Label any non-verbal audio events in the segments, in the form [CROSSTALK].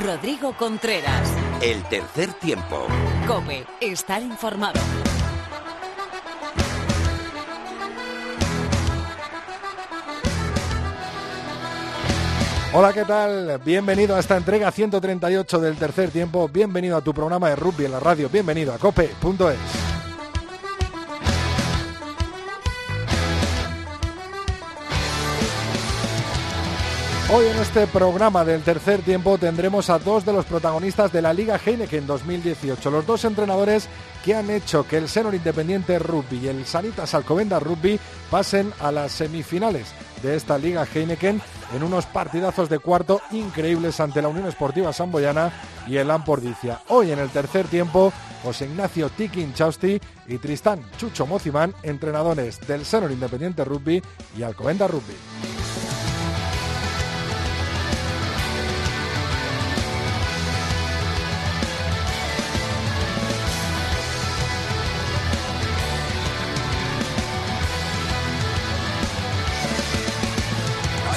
Rodrigo Contreras. El tercer tiempo. Cope, estar informado. Hola, ¿qué tal? Bienvenido a esta entrega 138 del tercer tiempo. Bienvenido a tu programa de rugby en la radio. Bienvenido a cope.es. Hoy en este programa del tercer tiempo tendremos a dos de los protagonistas de la Liga Heineken 2018, los dos entrenadores que han hecho que el Senor Independiente Rugby y el Sanitas Alcobenda Rugby pasen a las semifinales de esta Liga Heineken en unos partidazos de cuarto increíbles ante la Unión Esportiva Samboyana y el Ampordicia. Hoy en el tercer tiempo, José Ignacio Tikin Chausti y Tristán Chucho Mocimán, entrenadores del Senor Independiente Rugby y Alcobenda Rugby.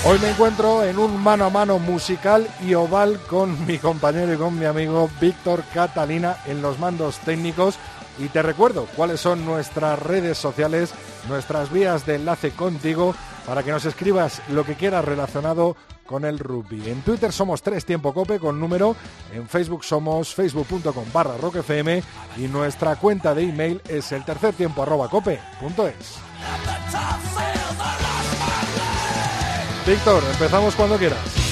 Hoy me encuentro en un mano a mano musical y oval con [LAUGHS] mi compañero y con mi amigo Víctor Catalina en los mandos técnicos. Y te recuerdo cuáles son nuestras redes sociales, nuestras vías de enlace contigo, para que nos escribas lo que quieras relacionado con el rugby. En Twitter somos Tres Tiempo Cope con número, en Facebook somos facebook.com barra roquefm y nuestra cuenta de email es el tercer tiempo arroba cope.es. Víctor, empezamos cuando quieras.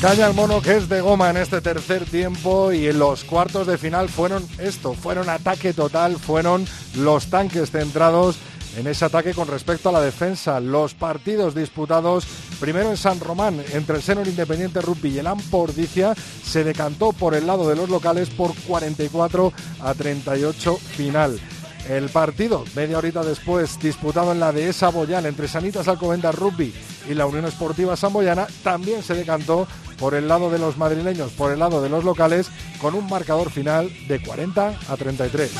Caña el mono que es de goma en este tercer tiempo y en los cuartos de final fueron esto, fueron ataque total, fueron los tanques centrados en ese ataque con respecto a la defensa. Los partidos disputados primero en San Román entre el Senor Independiente Rugby y el Ampordicia se decantó por el lado de los locales por 44 a 38 final. El partido, media horita después, disputado en la dehesa Boyal entre Sanitas Alcobendas Rugby y la Unión Esportiva Samboyana, también se decantó por el lado de los madrileños, por el lado de los locales, con un marcador final de 40 a 33.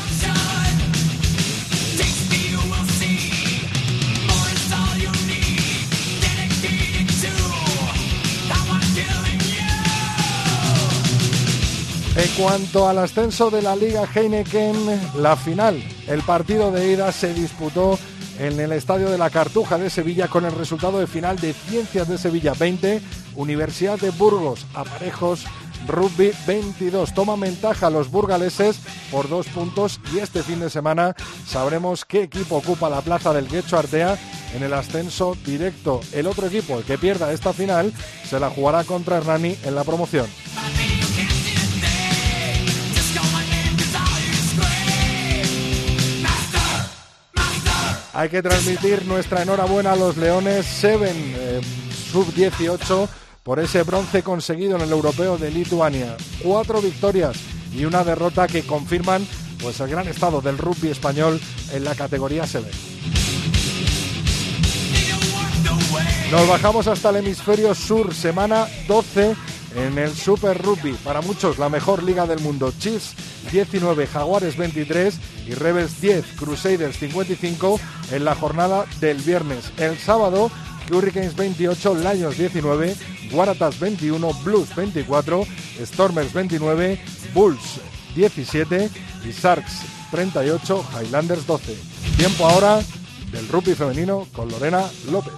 En cuanto al ascenso de la Liga Heineken, la final, el partido de ida se disputó en el Estadio de la Cartuja de Sevilla con el resultado de final de Ciencias de Sevilla 20, Universidad de Burgos, Aparejos, Rugby 22. Toman ventaja los burgaleses por dos puntos y este fin de semana sabremos qué equipo ocupa la plaza del Guecho Artea en el ascenso directo. El otro equipo, el que pierda esta final, se la jugará contra Hernani en la promoción. Hay que transmitir nuestra enhorabuena a los Leones 7 eh, sub-18 por ese bronce conseguido en el europeo de Lituania. Cuatro victorias y una derrota que confirman pues, el gran estado del rugby español en la categoría 7. Nos bajamos hasta el hemisferio sur, semana 12 en el Super Rugby. Para muchos la mejor liga del mundo. Chiefs 19, Jaguares 23 y Rebels 10, Crusaders 55 en la jornada del viernes. El sábado, Hurricanes 28, Lions 19, Waratahs 21, Blues 24, Stormers 29, Bulls 17 y Sharks 38, Highlanders 12. Tiempo ahora del rugby femenino con Lorena López.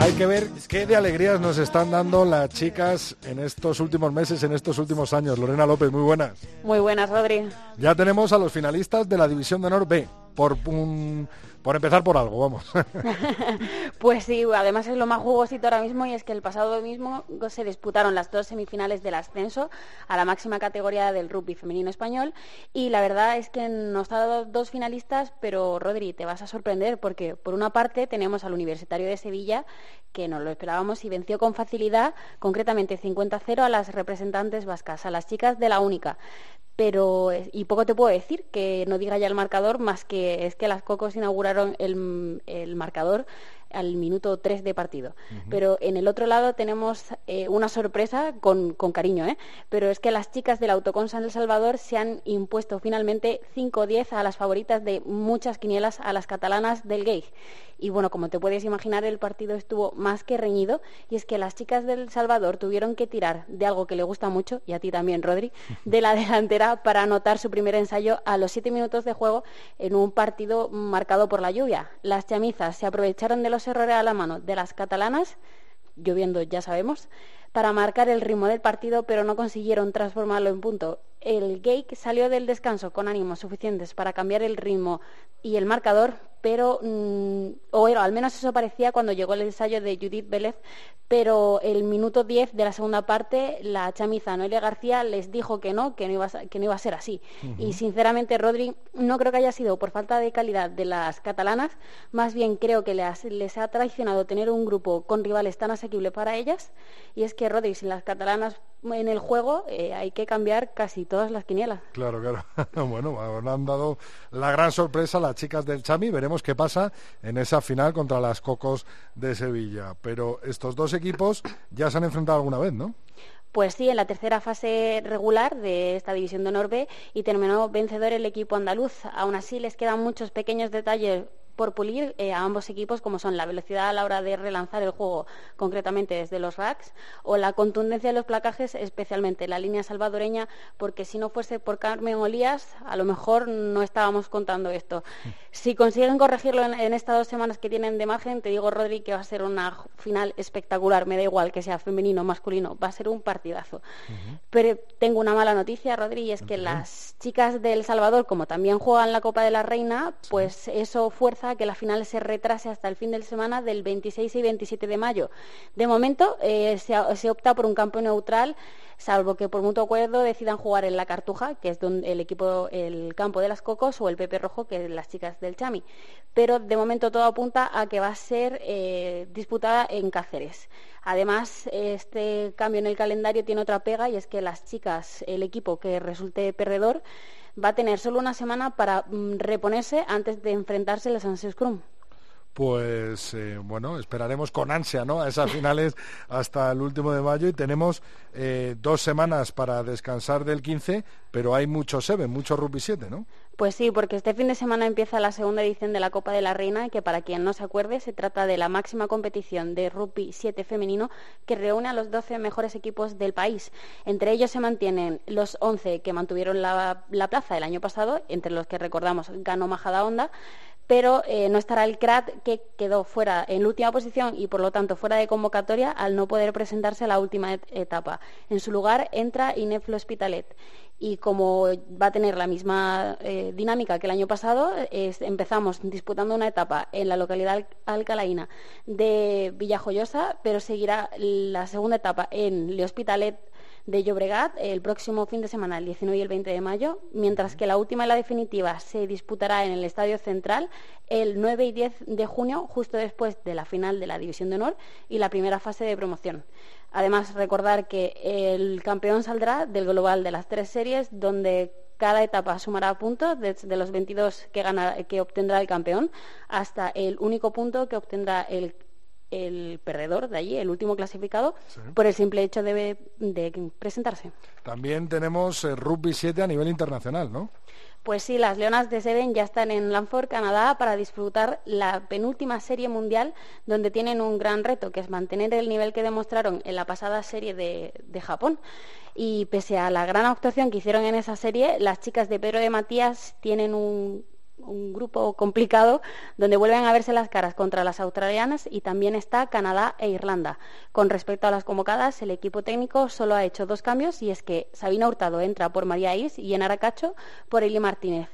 Hay que ver qué de alegrías nos están dando las chicas en estos últimos meses, en estos últimos años. Lorena López, muy buenas. Muy buenas, Rodri. Ya tenemos a los finalistas de la División de Honor B. por un por empezar por algo, vamos. [LAUGHS] pues sí, además es lo más jugosito ahora mismo y es que el pasado mismo se disputaron las dos semifinales del ascenso a la máxima categoría del rugby femenino español y la verdad es que nos ha dado dos finalistas, pero Rodri, te vas a sorprender porque por una parte tenemos al Universitario de Sevilla que nos lo esperábamos y venció con facilidad, concretamente 50-0 a las representantes vascas, a las chicas de la única pero y poco te puedo decir que no diga ya el marcador más que es que las Cocos inauguraron el, el marcador al minuto 3 de partido. Pero en el otro lado tenemos eh, una sorpresa con, cariño, ¿eh? pero es que las chicas del Autocon San El Salvador se han impuesto finalmente 5-10 a las favoritas de muchas quinielas, a las catalanas del Gay. Y bueno, como te puedes imaginar, el partido estuvo más que reñido y es que las chicas del Salvador tuvieron que tirar de algo que le gusta mucho, y a ti también, Rodri, [LAUGHS] de la delantera para anotar su primer ensayo a los 7 minutos de juego en un partido marcado por la lluvia. Las chamizas se aprovecharon de los errores a la mano de las catalanas, lloviendo ya sabemos, para marcar el ritmo del partido, pero no consiguieron transformarlo en punto. El Gake salió del descanso con ánimos suficientes para cambiar el ritmo y el marcador, pero, mm, o al menos eso parecía cuando llegó el ensayo de Judith Vélez, pero el minuto 10 de la segunda parte, la chamiza Noelia García les dijo que no, que no iba a, que no iba a ser así. Y sinceramente, Rodri, no creo que haya sido por falta de calidad de las catalanas, más bien creo que les, les ha traicionado tener un grupo con rivales tan asequible para ellas, y es que, Rodri, sin las catalanas en el juego eh, hay que cambiar casi todas las quinielas. Claro, claro. [LAUGHS] bueno, han dado la gran sorpresa las chicas del Chami, veremos qué pasa en esa final contra las Cocos de Sevilla. Pero estos dos equipos ya se han enfrentado alguna vez, ¿no? Pues sí, en la tercera fase regular de esta división de Norbe y terminó vencedor el equipo andaluz. Aún así les quedan muchos pequeños detalles por pulir eh, a ambos equipos, como son la velocidad a la hora de relanzar el juego, concretamente desde los racks, o la contundencia de los placajes, especialmente la línea salvadoreña, porque si no fuese por Carmen Olías, a lo mejor no estábamos contando esto. Si consiguen corregirlo en, estas dos semanas que tienen de margen, te digo, Rodri, que va a ser una final espectacular, me da igual que sea femenino o masculino, va a ser un partidazo. Pero tengo una mala noticia, Rodri, y es que las chicas del Salvador, como también juegan la Copa de la Reina, pues eso fuerza que la final se retrase hasta el fin de semana del 26 y 27 de mayo. De momento eh, se, opta por un campo neutral, salvo que por mutuo acuerdo decidan jugar en la Cartuja, que es el equipo, el campo de las Cocos, o el Pepe Rojo, que es las chicas del Chami. Pero de momento todo apunta a que va a ser eh, disputada en Cáceres. Además, este cambio en el calendario tiene otra pega y es que las chicas, el equipo que resulte perdedor, va a tener solo una semana para mm, reponerse antes de enfrentarse a los Anses Scrum pues eh, bueno, esperaremos con ansia ¿no? a esas finales [LAUGHS] hasta el último de mayo y tenemos eh, dos semanas para descansar del 15, pero hay mucho Seven, mucho Rugby 7, ¿no? Pues sí, porque este fin de semana empieza la segunda edición de la Copa de la Reina, que para quien no se acuerde, se trata de la máxima competición de Rugby 7 femenino que reúne a los 12 mejores equipos del país. Entre ellos se mantienen los 11 que mantuvieron la, la plaza el año pasado, entre los que recordamos ganó Majada Honda, pero eh, no estará el CRAT que quedó fuera en última posición y por lo tanto fuera de convocatoria al no poder presentarse a la última etapa. En su lugar entra Ineflo Hospitalet y como va a tener la misma eh, dinámica que el año pasado, empezamos disputando una etapa en la localidad alcalaína de Villajoyosa, pero seguirá la segunda etapa en Le Hospitalet de Llobregat el próximo fin de semana, el 19 y el 20 de mayo, mientras que la última y la definitiva se disputará en el Estadio Central el 9 y 10 de junio, justo después de la final de la División de Honor y la primera fase de promoción. Además, recordar que el campeón saldrá del global de las tres series, donde cada etapa sumará puntos desde los 22 que, que obtendrá el campeón hasta el único punto que obtendrá el el perdedor de allí, el último clasificado, por el simple hecho de, presentarse. También tenemos eh, rugby 7 a nivel internacional, ¿no? Pues sí, las Leonas de Seven ya están en Lanford, Canadá, para disfrutar la penúltima serie mundial, donde tienen un gran reto, que es mantener el nivel que demostraron en la pasada serie de, de Japón. Y pese a la gran actuación que hicieron en esa serie, las chicas de Pedro de Matías tienen un, un grupo complicado donde vuelven a verse las caras contra las australianas y también está Canadá e Irlanda. Con respecto a las convocadas, el equipo técnico solo ha hecho dos cambios y es que Sabina Hurtado entra por María Is y en Aracacho por Eli Martínez.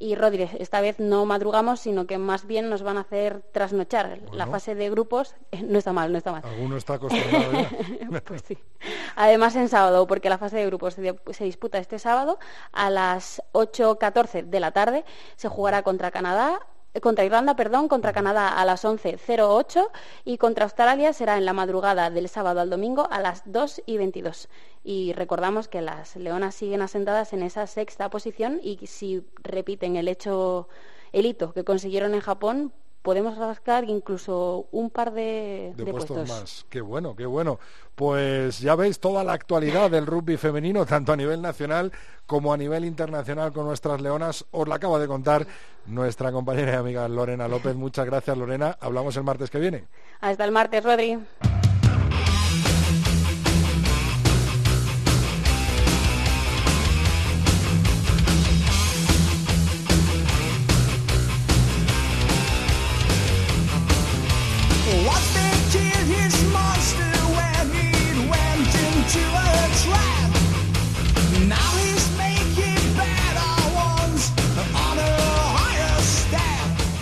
Y Rodríguez, esta vez no madrugamos, sino que más bien nos van a hacer trasnochar. La fase de grupos eh, no está mal, no está mal. Alguno está acostumbrado [LAUGHS] pues sí. Además en sábado, porque la fase de grupos se, disputa este sábado a las 8.14 de la tarde. Se jugará contra Canadá, contra Irlanda, perdón, contra Canadá a las 11.08 y contra Australia será en la madrugada del sábado al domingo a las 2 y 22. Y recordamos que las leonas siguen asentadas en esa sexta posición y si repiten el hecho, el hito que consiguieron en Japón, podemos rascar incluso un par de, puestos, más. Qué bueno, qué bueno. Pues ya veis toda la actualidad del rugby femenino, tanto a nivel nacional como a nivel internacional con nuestras leonas. Os la acaba de contar nuestra compañera y amiga Lorena López. Muchas gracias, Lorena. Hablamos el martes que viene. Hasta el martes, Rodri.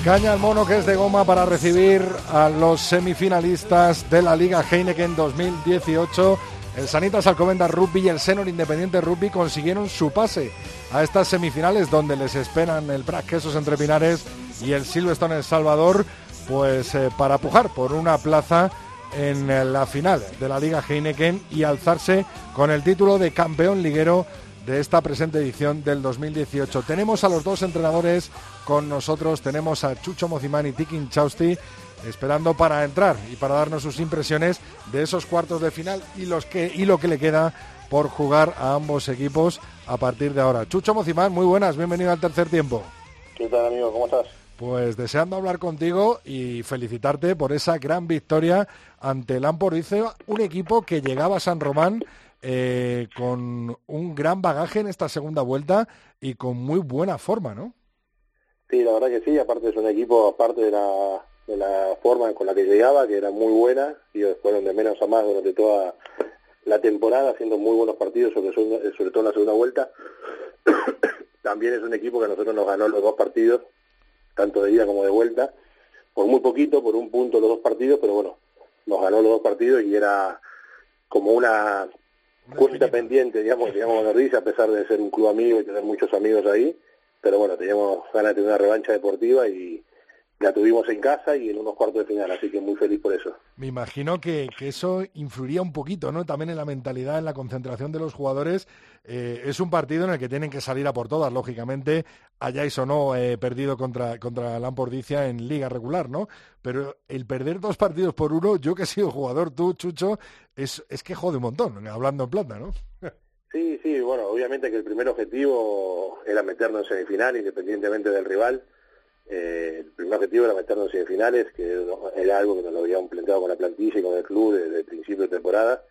Caña el mono que es de goma para recibir a los semifinalistas de la Liga Heineken 2018. El Sanitas Alcobendas Rugby y el Senor Independiente Rugby consiguieron su pase a estas semifinales donde les esperan el Brac Quesos Entre Pinares y el Silverstone El Salvador, pues eh, para pujar por una plaza en la final de la Liga Heineken y alzarse con el título de campeón liguero de esta presente edición del 2018. Tenemos a los dos entrenadores con nosotros, tenemos a Chucho Mozimán y Tikin Chausti esperando para entrar y para darnos sus impresiones de esos cuartos de final y, los que, y lo que le queda por jugar a ambos equipos a partir de ahora. Chucho Mozimán, muy buenas, bienvenido al tercer tiempo. ¿Qué tal, amigo? ¿Cómo estás? Pues deseando hablar contigo y felicitarte por esa gran victoria ante el Dice, un equipo que llegaba a San Román eh, con un gran bagaje en esta segunda vuelta y con muy buena forma, ¿no? Sí, la verdad que sí, aparte es un equipo, aparte de la, de la forma con la que llegaba, que era muy buena, y fueron de menos a más durante toda la temporada, haciendo muy buenos partidos, sobre, sobre todo en la segunda vuelta. [COUGHS] También es un equipo que a nosotros nos ganó los dos partidos, tanto de ida como de vuelta, por muy poquito, por un punto los dos partidos, pero bueno, nos ganó los dos partidos y era como una cuenta pendiente, digamos, digamos, a pesar de ser un club amigo y tener muchos amigos ahí, pero bueno, teníamos ganas de tener una revancha deportiva y la tuvimos en casa y en unos cuartos de final, así que muy feliz por eso. Me imagino que, eso influiría un poquito, ¿no? También en la mentalidad, en la concentración de los jugadores. Eh, es un partido en el que tienen que salir a por todas, lógicamente, hayáis o no eh, perdido contra, contra Lampordicia en liga regular, ¿no? Pero el perder dos partidos por uno, yo que he sido jugador, tú, Chucho, es, es que jode un montón, hablando en plata, ¿no? Sí, sí, bueno, obviamente que el primer objetivo era meternos en semifinal, independientemente del rival. Eh, el primer objetivo era meternos en semifinales, que era algo que nos lo habíamos planteado con la plantilla y con el club desde el principio de temporada,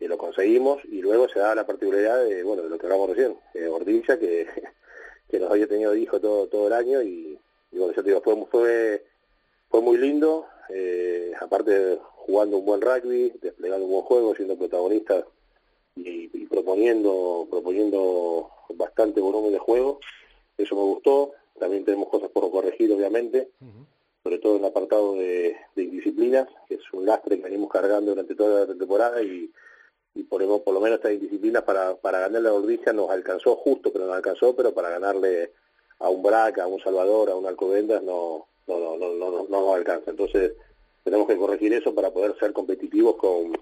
y lo conseguimos, y luego se da la particularidad de, bueno, de lo que hablamos recién, eh, Ordilla, que, [LAUGHS] que nos había tenido hijo todo, todo el año, y, bueno, yo te digo, fue, fue, fue muy lindo, eh, aparte jugando un buen rugby, desplegando un buen juego, siendo protagonistas y, proponiendo proponiendo bastante volumen de juego. Eso me gustó. También tenemos cosas por corregir, obviamente, sobre todo en el apartado de, indisciplinas, que es un lastre que venimos cargando durante toda la temporada y, y por, por lo menos estas indisciplinas para, para ganarle a Ordicia nos alcanzó justo, pero no alcanzó, pero para ganarle a un Braca, a un Salvador, a un Alcobendas no, no, no, no, no, no nos alcanza. Entonces tenemos que corregir eso para poder ser competitivos con,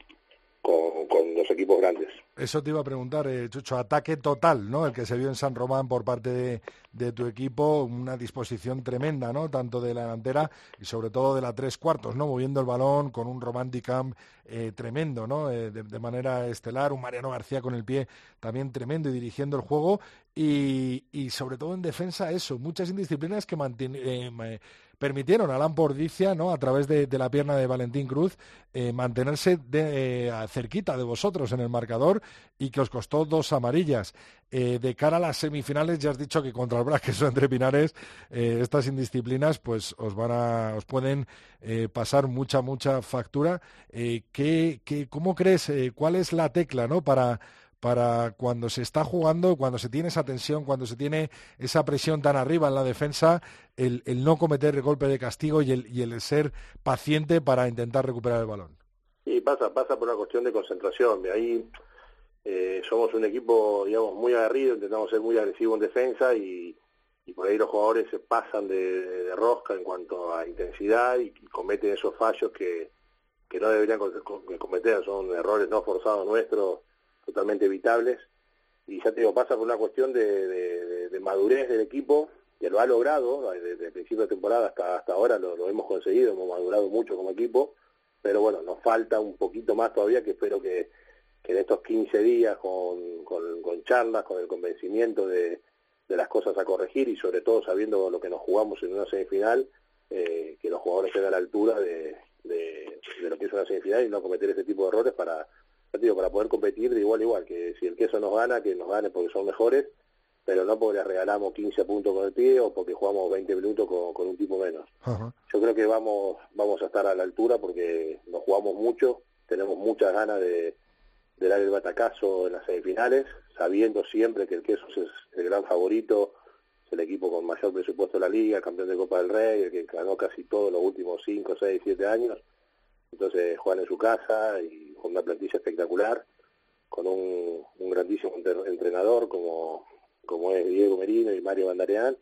con, los equipos grandes. Eso te iba a preguntar, eh, Chucho, ataque total, ¿no? El que se vio en San Román por parte de, tu equipo, una disposición tremenda, ¿no? Tanto de la delantera y sobre todo de la tres cuartos, ¿no? Moviendo el balón con un romanticam eh, tremendo, ¿no? Eh, de, manera estelar, un Mariano García con el pie también tremendo y dirigiendo el juego y, y sobre todo en defensa eso, muchas indisciplinas que mantienen permitieron a Lampordicia, ¿no? a través de, la pierna de Valentín Cruz, eh, mantenerse eh, cerquita de vosotros en el marcador y que os costó dos amarillas. Eh, de cara a las semifinales, ya has dicho que contra el Braqueso [LAUGHS] entre Pinares, estas indisciplinas pues os van a, os pueden pasar mucha, mucha factura. ¿qué, qué, ¿Cómo crees? ¿Cuál es la tecla ¿no? para para cuando se está jugando, cuando se tiene esa tensión, cuando se tiene esa presión tan arriba en la defensa, el, no cometer el golpe de castigo y el, y el ser paciente para intentar recuperar el balón. Sí, pasa, pasa por una cuestión de concentración. De ahí eh, somos un equipo, digamos, muy aguerrido, intentamos ser muy agresivos en defensa y, por ahí los jugadores se pasan de, rosca en cuanto a intensidad y, cometen esos fallos que, que no deberían cometer, son errores no forzados nuestros, totalmente evitables. Y ya te digo, pasa por una cuestión de, madurez del equipo, que lo ha logrado, desde el principio de temporada hasta, hasta ahora lo, hemos conseguido, hemos madurado mucho como equipo, pero bueno, nos falta un poquito más todavía que espero que que en estos 15 días con, con, charlas, con el convencimiento de, de, las cosas a corregir y sobre todo sabiendo lo que nos jugamos en una semifinal, eh, que los jugadores estén a la altura de, de, lo que es una semifinal y no cometer ese tipo de errores para, digo, para poder competir de igual a igual, que si el queso nos gana, que nos gane porque son mejores, pero no porque les regalamos 15 puntos con el pie o porque jugamos 20 minutos con, con un tipo menos. Yo creo que vamos, vamos a estar a la altura porque nos jugamos mucho, tenemos muchas ganas de, de dar el batacazo en las semifinales, sabiendo siempre que el Queso es el gran favorito, es el equipo con mayor presupuesto de la liga, campeón de Copa del Rey, el que ganó casi todos los últimos 5, 6, 7 años. Entonces juegan en su casa y con una plantilla espectacular, con un, grandísimo entrenador como, como es Diego Merino y Mario Bandareán.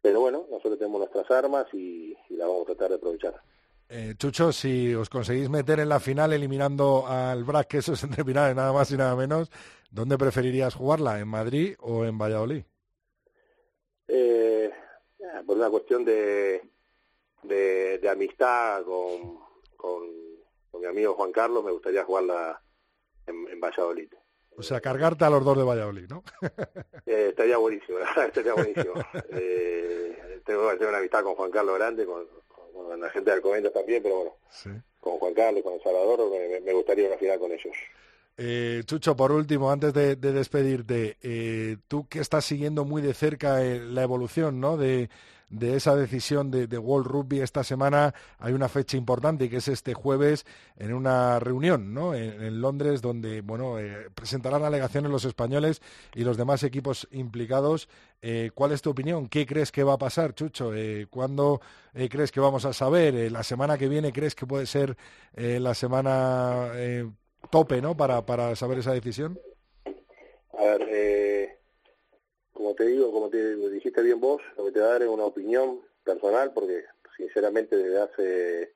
Pero bueno, nosotros tenemos nuestras armas y, y las vamos a tratar de aprovechar. Eh, Chucho, si os conseguís meter en la final eliminando al BRAC, que eso es entre finales, nada más y nada menos, ¿dónde preferirías jugarla? ¿En Madrid o en Valladolid? Eh, por una cuestión de, de, amistad con, con, mi amigo Juan Carlos, me gustaría jugarla en, Valladolid. O sea, cargarte a los dos de Valladolid, ¿no? [LAUGHS] eh, estaría buenísimo, estaría buenísimo. eh, tengo, tengo una amistad con Juan Carlos Grande, con, con la gente del Comento también, pero bueno, con Juan Carlos, con El Salvador, me, gustaría una final con ellos. Eh, Chucho, por último, antes de, despedirte, eh, tú que estás siguiendo muy de cerca la evolución ¿no? de, de esa decisión de, World Rugby esta semana. Hay una fecha importante que es este jueves en una reunión ¿no? en, Londres donde bueno, eh, presentarán alegaciones los españoles y los demás equipos implicados. Eh, ¿Cuál es tu opinión? ¿Qué crees que va a pasar, Chucho? Eh, ¿Cuándo crees que vamos a saber? ¿La semana que viene crees que puede ser la semana tope ¿no? para, para saber esa decisión? A ver, como te digo, como te dijiste bien vos, lo que te va a dar es una opinión personal, porque sinceramente desde hace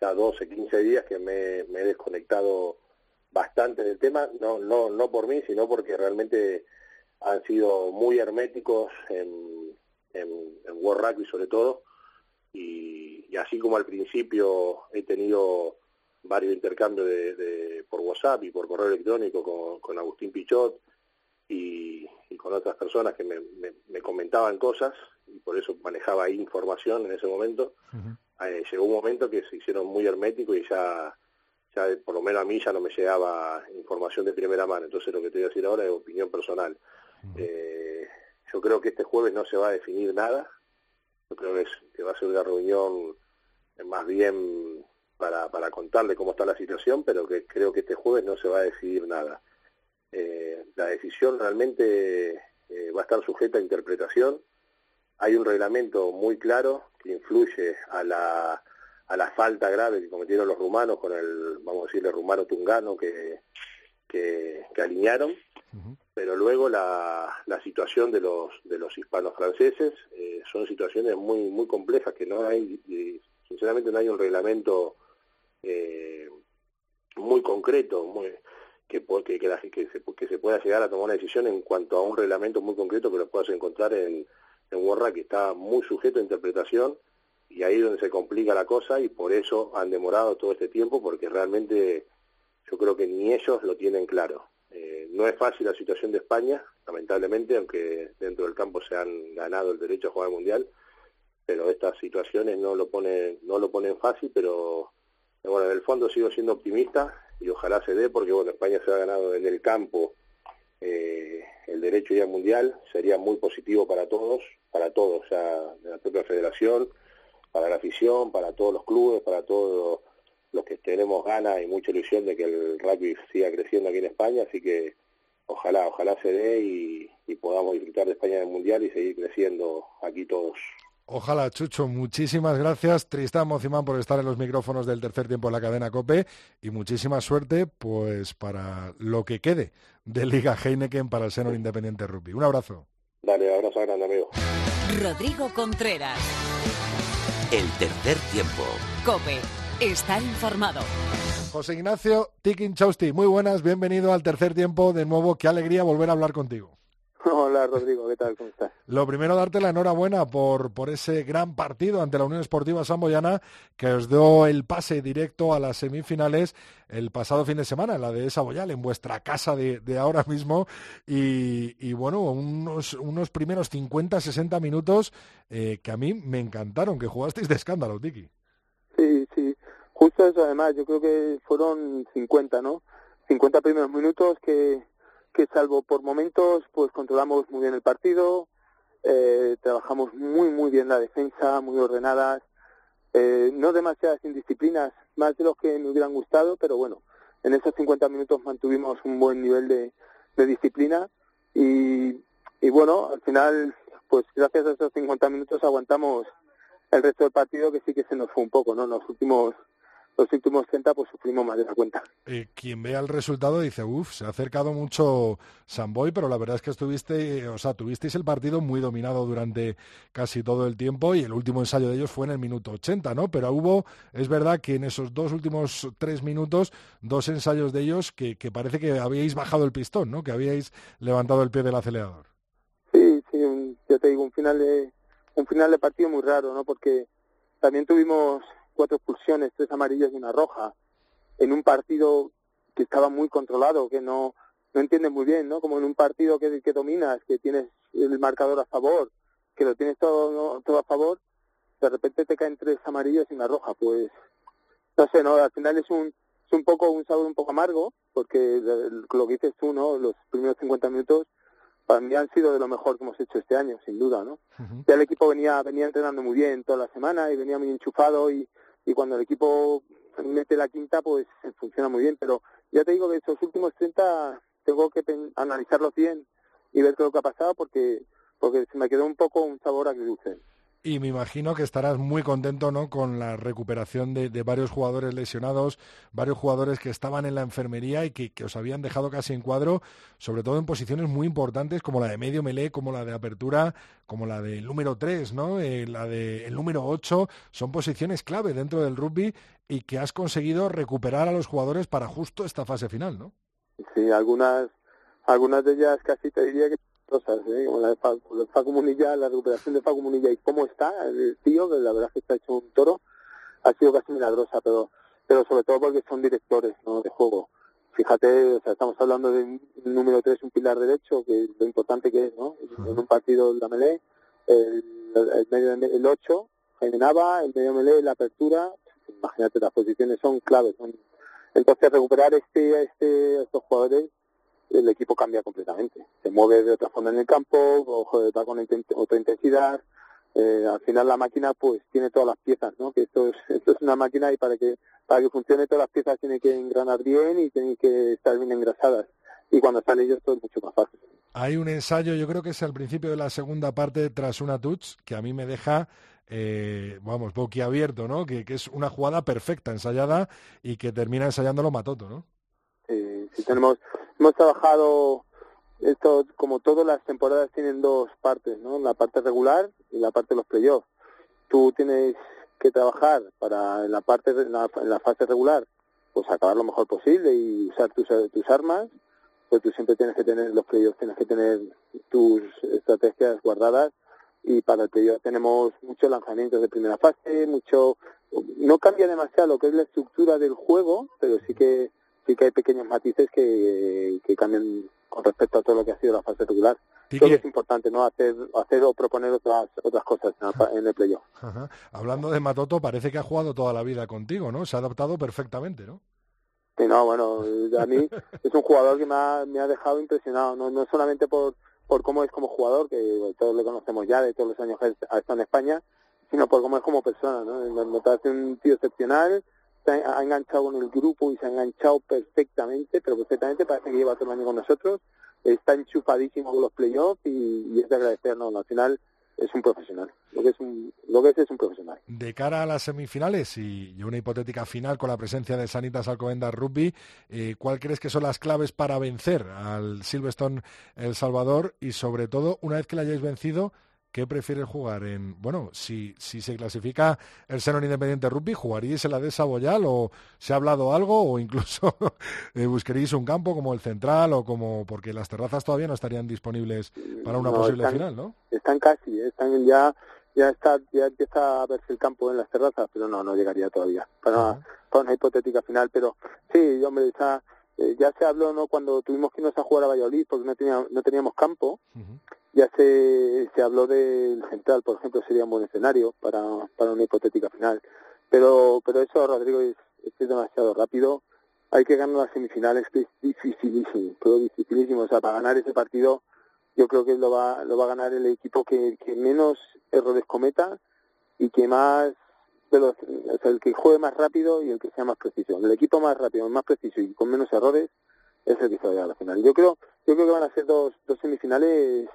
ya 12, 15 días que me, he desconectado bastante del tema, no, no, no por mí, sino porque realmente han sido muy herméticos en, en, World Rugby sobre todo, y, así como al principio he tenido varios intercambios de, por WhatsApp y por correo electrónico con, con Agustín Pichot, y, con otras personas que me, comentaban cosas y por eso manejaba información en ese momento. Eh, llegó un momento que se hicieron muy herméticos y ya, ya por lo menos a mí ya no me llegaba información de primera mano. Entonces lo que te voy a decir ahora es opinión personal. Eh, yo creo que este jueves no se va a definir nada. Yo creo que, que va a ser una reunión más bien para, para contarle cómo está la situación, pero que creo que este jueves no se va a decidir nada. Eh, la decisión realmente eh, va a estar sujeta a interpretación. Hay un reglamento muy claro que influye a la, a la falta grave que cometieron los rumanos con el, vamos a decirle, rumano tungano que, que, alinearon, pero luego la, la situación de los, de los hispanos franceses eh, son situaciones muy, muy complejas que no hay, sinceramente no hay un reglamento muy concreto, muy, que, que, que, que, se, que se pueda llegar a tomar una decisión en cuanto a un reglamento muy concreto que lo puedas encontrar en, en WordRap, que está muy sujeto a interpretación y ahí es donde se complica la cosa y por eso han demorado todo este tiempo porque realmente yo creo que ni ellos lo tienen claro. Eh, no es fácil la situación de España, lamentablemente, aunque dentro del campo se han ganado el derecho a jugar al Mundial, pero estas situaciones no lo ponen, no lo ponen fácil, pero bueno, en el fondo sigo siendo optimista y ojalá se dé porque bueno España se ha ganado en el campo eh, el derecho ya mundial sería muy positivo para todos para todos o sea de la propia federación para la afición para todos los clubes para todos los que tenemos ganas y mucha ilusión de que el rugby siga creciendo aquí en España así que ojalá, ojalá se dé y, podamos disfrutar de España en el Mundial y seguir creciendo aquí todos. Ojalá, Chucho, muchísimas gracias. Tristán Mocimán por estar en los micrófonos del tercer tiempo en la cadena COPE y muchísima suerte pues para lo que quede de Liga Heineken para el seno Independiente Rugby. Un abrazo. Dale, abrazo grande, amigo. Rodrigo Contreras. El tercer tiempo. COPE. Estar informado. José Ignacio Tikin Chausti, muy buenas, bienvenido al tercer tiempo. De nuevo, qué alegría volver a hablar contigo. [LAUGHS] Hola Rodrigo, ¿qué tal? ¿Cómo estás? Lo primero, darte la enhorabuena por, por ese gran partido ante la Unión Esportiva Samboyana que os dio el pase directo a las semifinales el pasado fin de semana, en la de Saboyal, en vuestra casa de, ahora mismo. Y, bueno, unos, unos primeros 50-60 minutos eh, que a mí me encantaron, que jugasteis de escándalo, Tiki. Sí, sí, justo eso además, yo creo que fueron 50, ¿no? 50 primeros minutos que que salvo por momentos, pues controlamos muy bien el partido, eh, trabajamos muy, muy bien la defensa, muy ordenadas, eh, no demasiadas indisciplinas, más de los que me hubieran gustado, pero bueno, en esos 50 minutos mantuvimos un buen nivel de, disciplina y, y bueno, al final, pues gracias a esos 50 minutos aguantamos el resto del partido que sí que se nos fue un poco, ¿no? Los últimos los últimos 30 pues sufrimos más de la cuenta. Eh, quien vea el resultado dice, uff, se ha acercado mucho Samboy, pero la verdad es que estuviste, o sea, tuvisteis el partido muy dominado durante casi todo el tiempo y el último ensayo de ellos fue en el minuto 80, ¿no? Pero hubo, es verdad que en esos dos últimos tres minutos, dos ensayos de ellos que, que parece que habíais bajado el pistón, ¿no? Que habíais levantado el pie del acelerador. Sí, sí, yo te digo, un final de, un final de partido muy raro, ¿no? Porque también tuvimos cuatro expulsiones, tres amarillas y una roja, en un partido que estaba muy controlado, que no, no entiendes muy bien, ¿no? Como en un partido que, que dominas, que tienes el marcador a favor, que lo tienes todo, todo a favor, de repente te caen tres amarillas y una roja, pues no sé, no, al final es un es un poco un sabor un poco amargo, porque lo que dices tú, ¿no? Los primeros 50 minutos para mí han sido de lo mejor que hemos hecho este año, sin duda, ¿no? Ya el equipo venía venía entrenando muy bien toda la semana y venía muy enchufado y y cuando el equipo mete la quinta, pues [LAUGHS] funciona muy bien. Pero ya te digo que estos últimos 30 tengo que analizarlos bien y ver qué es lo que ha pasado porque porque se me quedó un poco un sabor agridulce. Y me imagino que estarás muy contento ¿no? con la recuperación de, varios jugadores lesionados, varios jugadores que estaban en la enfermería y que, os habían dejado casi en cuadro, sobre todo en posiciones muy importantes como la de medio melé, como la de apertura, como la del número 3, ¿no? Eh, la del número 8. Son posiciones clave dentro del rugby y que has conseguido recuperar a los jugadores para justo esta fase final, ¿no? Sí, algunas, algunas de ellas casi te diría que cosas, ¿eh? como la de Facu, Munilla, la recuperación de Facu Munilla y cómo está el tío, que la verdad es que está hecho un toro, ha sido casi milagrosa, pero pero sobre todo porque son directores ¿no? de juego. Fíjate, o sea, estamos hablando de un número 3, un pilar derecho, que lo importante que es, ¿no? En un partido la melee, el, el, medio, el 8, Jaime Nava, el medio melee, la apertura, imagínate, las posiciones son claves. Entonces, recuperar este, este, estos jugadores el equipo cambia completamente. Se mueve de otra forma en el campo, o va con otra intensidad. Eh, al final la máquina pues tiene todas las piezas, ¿no? Que esto es, [LAUGHS] esto es una máquina y para que para que funcione todas las piezas tiene que engranar bien y tienen que estar bien engrasadas. Y cuando sale ellos todo es mucho más fácil. Hay un ensayo, yo creo que es al principio de la segunda parte tras una touch, que a mí me deja eh, vamos, boquiabierto, ¿no? Que, que, es una jugada perfecta, ensayada, y que termina ensayándolo Matoto, ¿no? Sí, sí tenemos, hemos trabajado esto como todas las temporadas tienen dos partes, ¿no? La parte regular y la parte de los playoffs. Tú tienes que trabajar para en la parte en la, fase regular, pues acabar lo mejor posible y usar tus, tus armas, pues tú siempre tienes que tener los playoffs, tienes que tener tus estrategias guardadas y para el playoff tenemos muchos lanzamientos de primera fase, mucho no cambia demasiado lo que es la estructura del juego, pero sí que sí que hay pequeños matices que, que cambian con respecto a todo lo que ha sido la fase regular. Creo que es importante, ¿no? Hacer, hacer o proponer otras otras cosas en el playoff. Hablando de Matoto, parece que ha jugado toda la vida contigo, ¿no? Se ha adaptado perfectamente, ¿no? Sí, no, bueno, a mí [LAUGHS] es un jugador que me ha, me ha dejado impresionado, no, no solamente por, por cómo es como jugador, que todos le conocemos ya de todos los años que ha estado en España, sino por cómo es como persona, ¿no? Me parece un tío excepcional, ha enganchado con el grupo y se ha enganchado perfectamente, pero perfectamente, parece que lleva todo el año con nosotros, está enchufadísimo con los playoffs y, y es de agradecernos. Al final es un profesional. Lo que es, un, lo que es, un profesional. De cara a las semifinales y, una hipotética final con la presencia de Sanitas Alcobendas Rugby, eh, ¿cuál crees que son las claves para vencer al Silverstone El Salvador? Y sobre todo, una vez que la hayáis vencido, ¿qué prefieres jugar? En, bueno, si, si se clasifica el Seno Independiente Rugby, ¿jugaríais en la de Saboyal o se ha hablado algo o incluso [LAUGHS] eh, buscaríais un campo como el Central o como, porque las terrazas todavía no estarían disponibles para una posible final, ¿no? Están casi, ¿eh? están ya, ya está, ya empieza a verse el campo en las terrazas, pero no, no llegaría todavía para, para una hipotética final, pero sí, hombre, está eh, ya se habló no cuando tuvimos que irnos a jugar a Valladolid porque no teníamos, no teníamos campo ya se, se habló del central por ejemplo sería un buen escenario para, para una hipotética final pero pero eso Rodrigo es, demasiado rápido hay que ganar las semifinales que es dificilísimo pero dificilísimo o sea para ganar ese partido yo creo que lo va lo va a ganar el equipo que, que menos errores cometa y que más el que juegue más rápido y el que sea más preciso. El equipo más rápido, más preciso y con menos errores es el que se va a, a la final. Yo creo, yo creo que van a ser dos, dos semifinales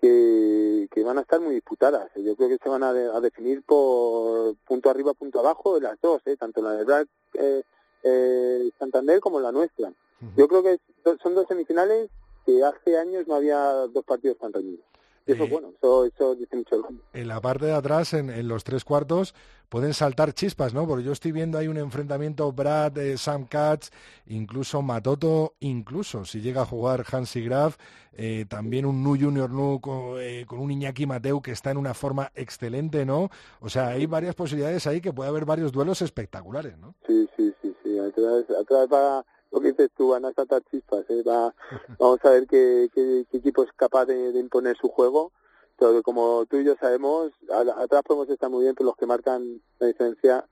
que, que van a estar muy disputadas. Yo creo que se van a, definir por punto arriba, punto abajo las dos, ¿eh? tanto la de Brad eh, eh, Santander como la nuestra. Yo creo que son dos semifinales que hace años no había dos partidos tan reñidos. Eso eh, bueno, eso, dice mucho En la parte de atrás, en, los tres cuartos, pueden saltar chispas, ¿no? Porque yo estoy viendo ahí un enfrentamiento Brad, eh, Sam Katz, incluso Matoto, incluso si llega a jugar Hansi Graf, eh, también un Nu Junior Nu con, un Iñaki Mateu que está en una forma excelente, ¿no? O sea, hay varias posibilidades ahí que puede haber varios duelos espectaculares, ¿no? Sí, sí, sí, sí. Atrás, atrás va lo que dices tú, van a saltar chispas. ¿eh? Va, vamos a ver qué, qué, equipo es capaz de, imponer su juego. Pero como tú y yo sabemos, atrás podemos estar muy bien, pero los que marcan la diferencia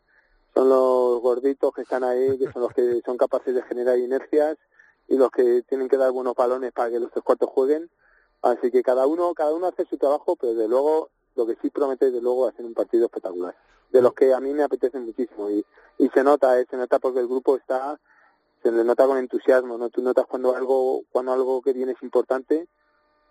son los gorditos que están ahí, que son los que [LAUGHS] son capaces de generar inercias y los que tienen que dar buenos balones para que los tres cuartos jueguen. Así que cada uno, cada uno hace su trabajo, pero de luego lo que sí promete de luego hacer un partido espectacular. De los que a mí me apetece muchísimo y, y se nota, ¿eh? se nota porque el grupo está se le nota con entusiasmo, ¿no? Tú notas cuando algo, cuando algo que viene es importante,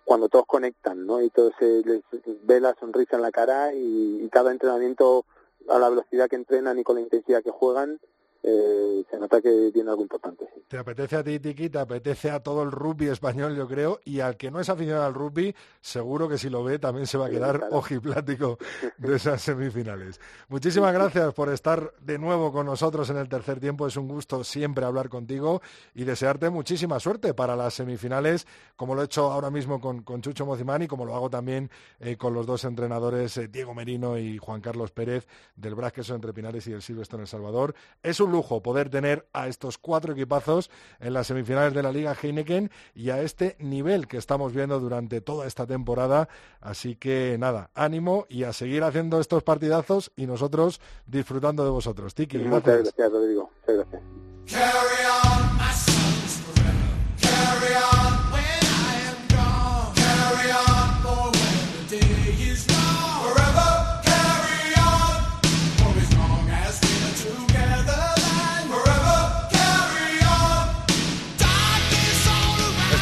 cuando todos conectan, ¿no? Y todos se les ve la sonrisa en la cara y cada entrenamiento a la velocidad que entrenan y con la intensidad que juegan, eh, se nota que tiene algo importante. Te apetece a ti, Tiki, te apetece a todo el rugby español, yo creo, y al que no es aficionado al rugby, seguro que si lo ve también se va a quedar ojiplático [LAUGHS] de esas semifinales. Muchísimas gracias por estar de nuevo con nosotros en el tercer tiempo. Es un gusto siempre hablar contigo y desearte muchísima suerte para las semifinales, como lo he hecho ahora mismo con, Chucho Mozimani, como lo hago también eh, con los dos entrenadores, eh, Diego Merino y Juan Carlos Pérez, del Brasqueso Entre Pinares y del Silvestre en El Salvador. Es un lujo poder tener a estos cuatro equipazos en las semifinales de la Liga Heineken y a este nivel que estamos viendo durante toda esta temporada. Así que nada, ánimo y a seguir haciendo estos partidazos y nosotros disfrutando de vosotros. Tiki, gracias. gracias, Rodrigo. gracias.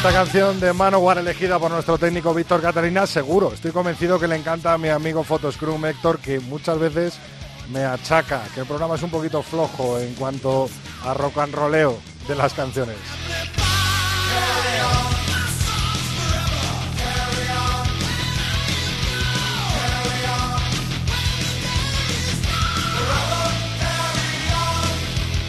Esta canción de Manowar elegida por nuestro técnico Víctor Catalina, seguro, estoy convencido que le encanta a mi amigo Photoscrum Héctor, que muchas veces me achaca que el programa es un poquito flojo en cuanto a rock and rolleo de las canciones.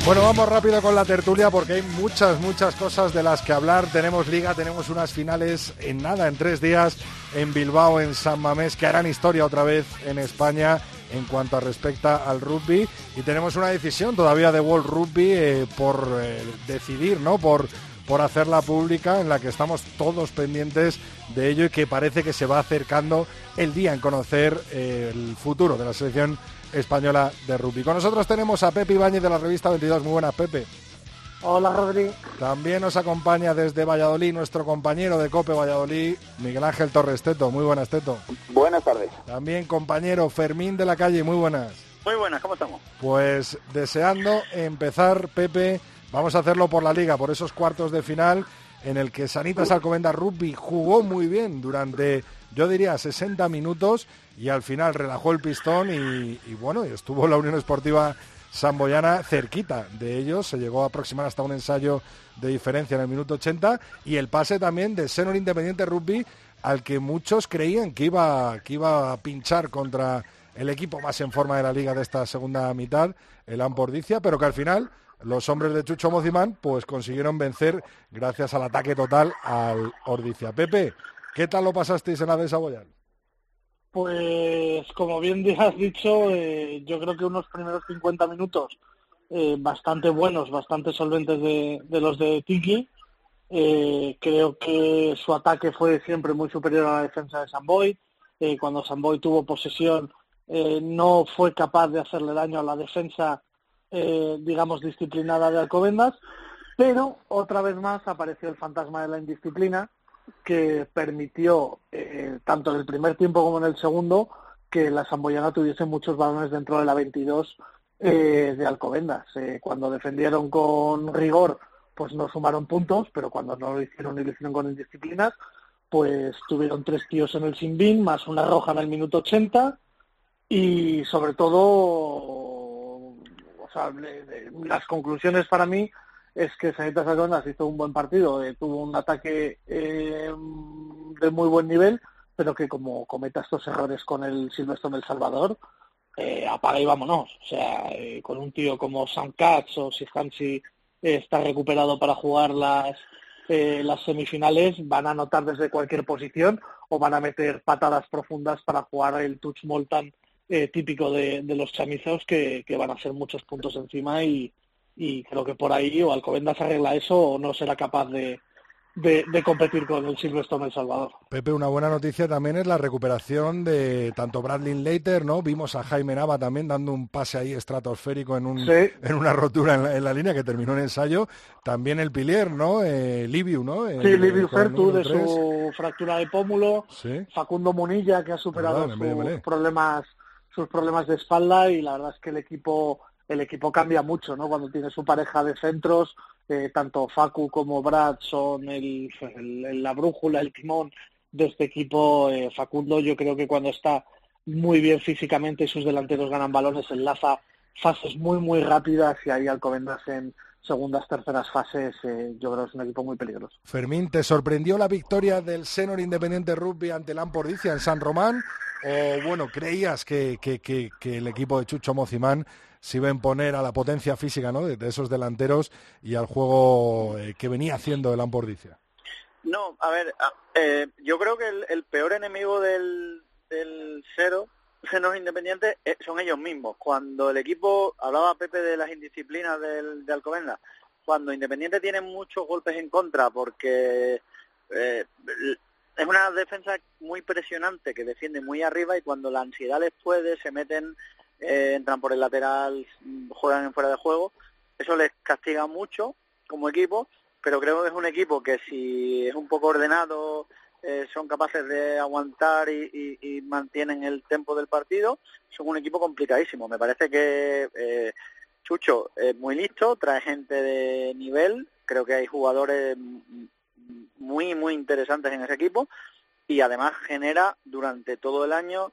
Bueno, vamos rápido con la tertulia porque hay muchas, muchas cosas de las que hablar. Tenemos liga, tenemos unas finales en nada, en tres días, en Bilbao, en San Mamés, que harán historia otra vez en España en cuanto a respecta al rugby. Y tenemos una decisión todavía de World Rugby eh, por eh, decidir, ¿no? Por, por hacerla pública, en la que estamos todos pendientes de ello y que parece que se va acercando el día en conocer eh, el futuro de la selección española de rugby. Con nosotros tenemos a Pepe Ibáñez de la revista 22. Muy buenas, Pepe. Hola, Rodri. También nos acompaña desde Valladolid nuestro compañero de COPE Valladolid, Miguel Ángel Torres Teto. Muy buenas, Teto. Buenas tardes. También compañero Fermín de la Calle. Muy buenas. Muy buenas, ¿cómo estamos? Pues deseando empezar, Pepe, vamos a hacerlo por la liga, por esos cuartos de final en el que Sanitas Alcobendas Rugby jugó muy bien durante, yo diría, 60 minutos y al final relajó el pistón y, y bueno, estuvo la Unión Esportiva Samboyana cerquita de ellos, se llegó a aproximar hasta un ensayo de diferencia en el minuto 80 y el pase también de Senor Independiente Rugby al que muchos creían que iba, que iba a pinchar contra el equipo más en forma de la liga de esta segunda mitad, el Ampordicia, pero que al final los hombres de Chucho Mozimán pues consiguieron vencer gracias al ataque total al Ordicia. Pepe, ¿qué tal lo pasasteis en la de Saboyán? Pues como bien has dicho, eh, yo creo que unos primeros 50 minutos eh, bastante buenos, bastante solventes de, los de Tiki. Eh, creo que su ataque fue siempre muy superior a la defensa de Samboy. cuando Samboy tuvo posesión no fue capaz de hacerle daño a la defensa, digamos, disciplinada de Alcobendas. Pero otra vez más apareció el fantasma de la indisciplina que permitió, eh, tanto en el primer tiempo como en el segundo, que la Samboyana tuviese muchos balones dentro de la 22 eh, de Alcobendas. Eh, cuando defendieron con rigor, pues no sumaron puntos, pero cuando no lo hicieron y lo hicieron con indisciplinas, pues tuvieron tres tíos en el sin más una roja en el minuto 80 y sobre todo, sea, las conclusiones para mí es que Sanitas Alcobendas hizo un buen partido, eh, tuvo un ataque eh, de muy buen nivel, pero que como cometa estos errores con el Silvestre en El Salvador, eh, apaga y vámonos. O sea, eh, con un tío como Sam Katz o si Hansi está recuperado para jugar las, las semifinales, van a anotar desde cualquier posición o van a meter patadas profundas para jugar el touch moltan típico de, los chamizados que, que van a ser muchos puntos encima y, y creo que por ahí o Alcobendas arregla eso o no será capaz de, de, competir con el Silvestre en El Salvador. Pepe, una buena noticia también es la recuperación de tanto Bradley Leiter, ¿no? Vimos a Jaime Nava también dando un pase ahí estratosférico en, un, en una rotura en la, línea que terminó en ensayo. También el Pilier, ¿no? Eh, Libiu, ¿no? sí, Libiu Fertu de su fractura de pómulo. Facundo Munilla que ha superado sus problemas sus problemas de espalda y la verdad es que el equipo el equipo cambia mucho, ¿no? Cuando tiene su pareja de centros, eh, tanto Facu como Brad son el, la brújula, el timón de este equipo. Eh, Facundo, yo creo que cuando está muy bien físicamente y sus delanteros ganan balones, enlaza fases muy, muy rápidas y ahí Alcobendas en segundas, terceras fases, eh, yo creo que es un equipo muy peligroso. Fermín, ¿te sorprendió la victoria del Senor Independiente Rugby ante el Ampordicia en San Román? ¿O, bueno, creías que, que, que, que el equipo de Chucho Mozimán se iba a imponer a la potencia física ¿no? de, esos delanteros y al juego eh, que venía haciendo el Ampordicia. No, a ver, eh, yo creo que el, peor enemigo del, del cero, Cenos Independientes, eh, son ellos mismos. Cuando el equipo, hablaba Pepe de las indisciplinas del, de Alcobendas, cuando Independiente tiene muchos golpes en contra porque es una defensa muy presionante que defiende muy arriba y cuando la ansiedad les puede se meten eh, entran por el lateral, juegan en fuera de juego. Eso les castiga mucho como equipo, pero creo que es un equipo que si es un poco ordenado, eh, son capaces de aguantar y, mantienen el tempo del partido, son un equipo complicadísimo. Me parece que eh, Chucho es muy listo, trae gente de nivel, creo que hay jugadores muy, muy interesantes en ese equipo y además genera durante todo el año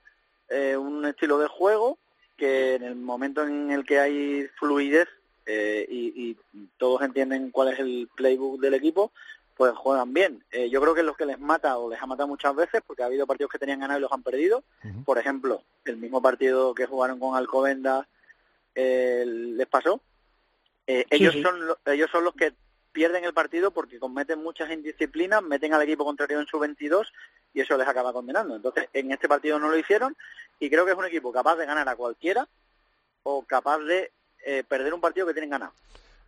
un estilo de juego que en el momento en el que hay fluidez eh, y, todos entienden cuál es el playbook del equipo, pues juegan bien. Eh, yo creo que es lo que les mata o les ha matado muchas veces, porque ha habido partidos que tenían ganado y los han perdido. Por ejemplo, el mismo partido que jugaron con Alcobenda eh, les pasó. ellos, Son ellos son los que pierden el partido porque cometen muchas indisciplinas, meten al equipo contrario en su 22 y eso les acaba condenando. Entonces, en este partido no lo hicieron y creo que es un equipo capaz de ganar a cualquiera o capaz de eh, perder un partido que tienen ganado.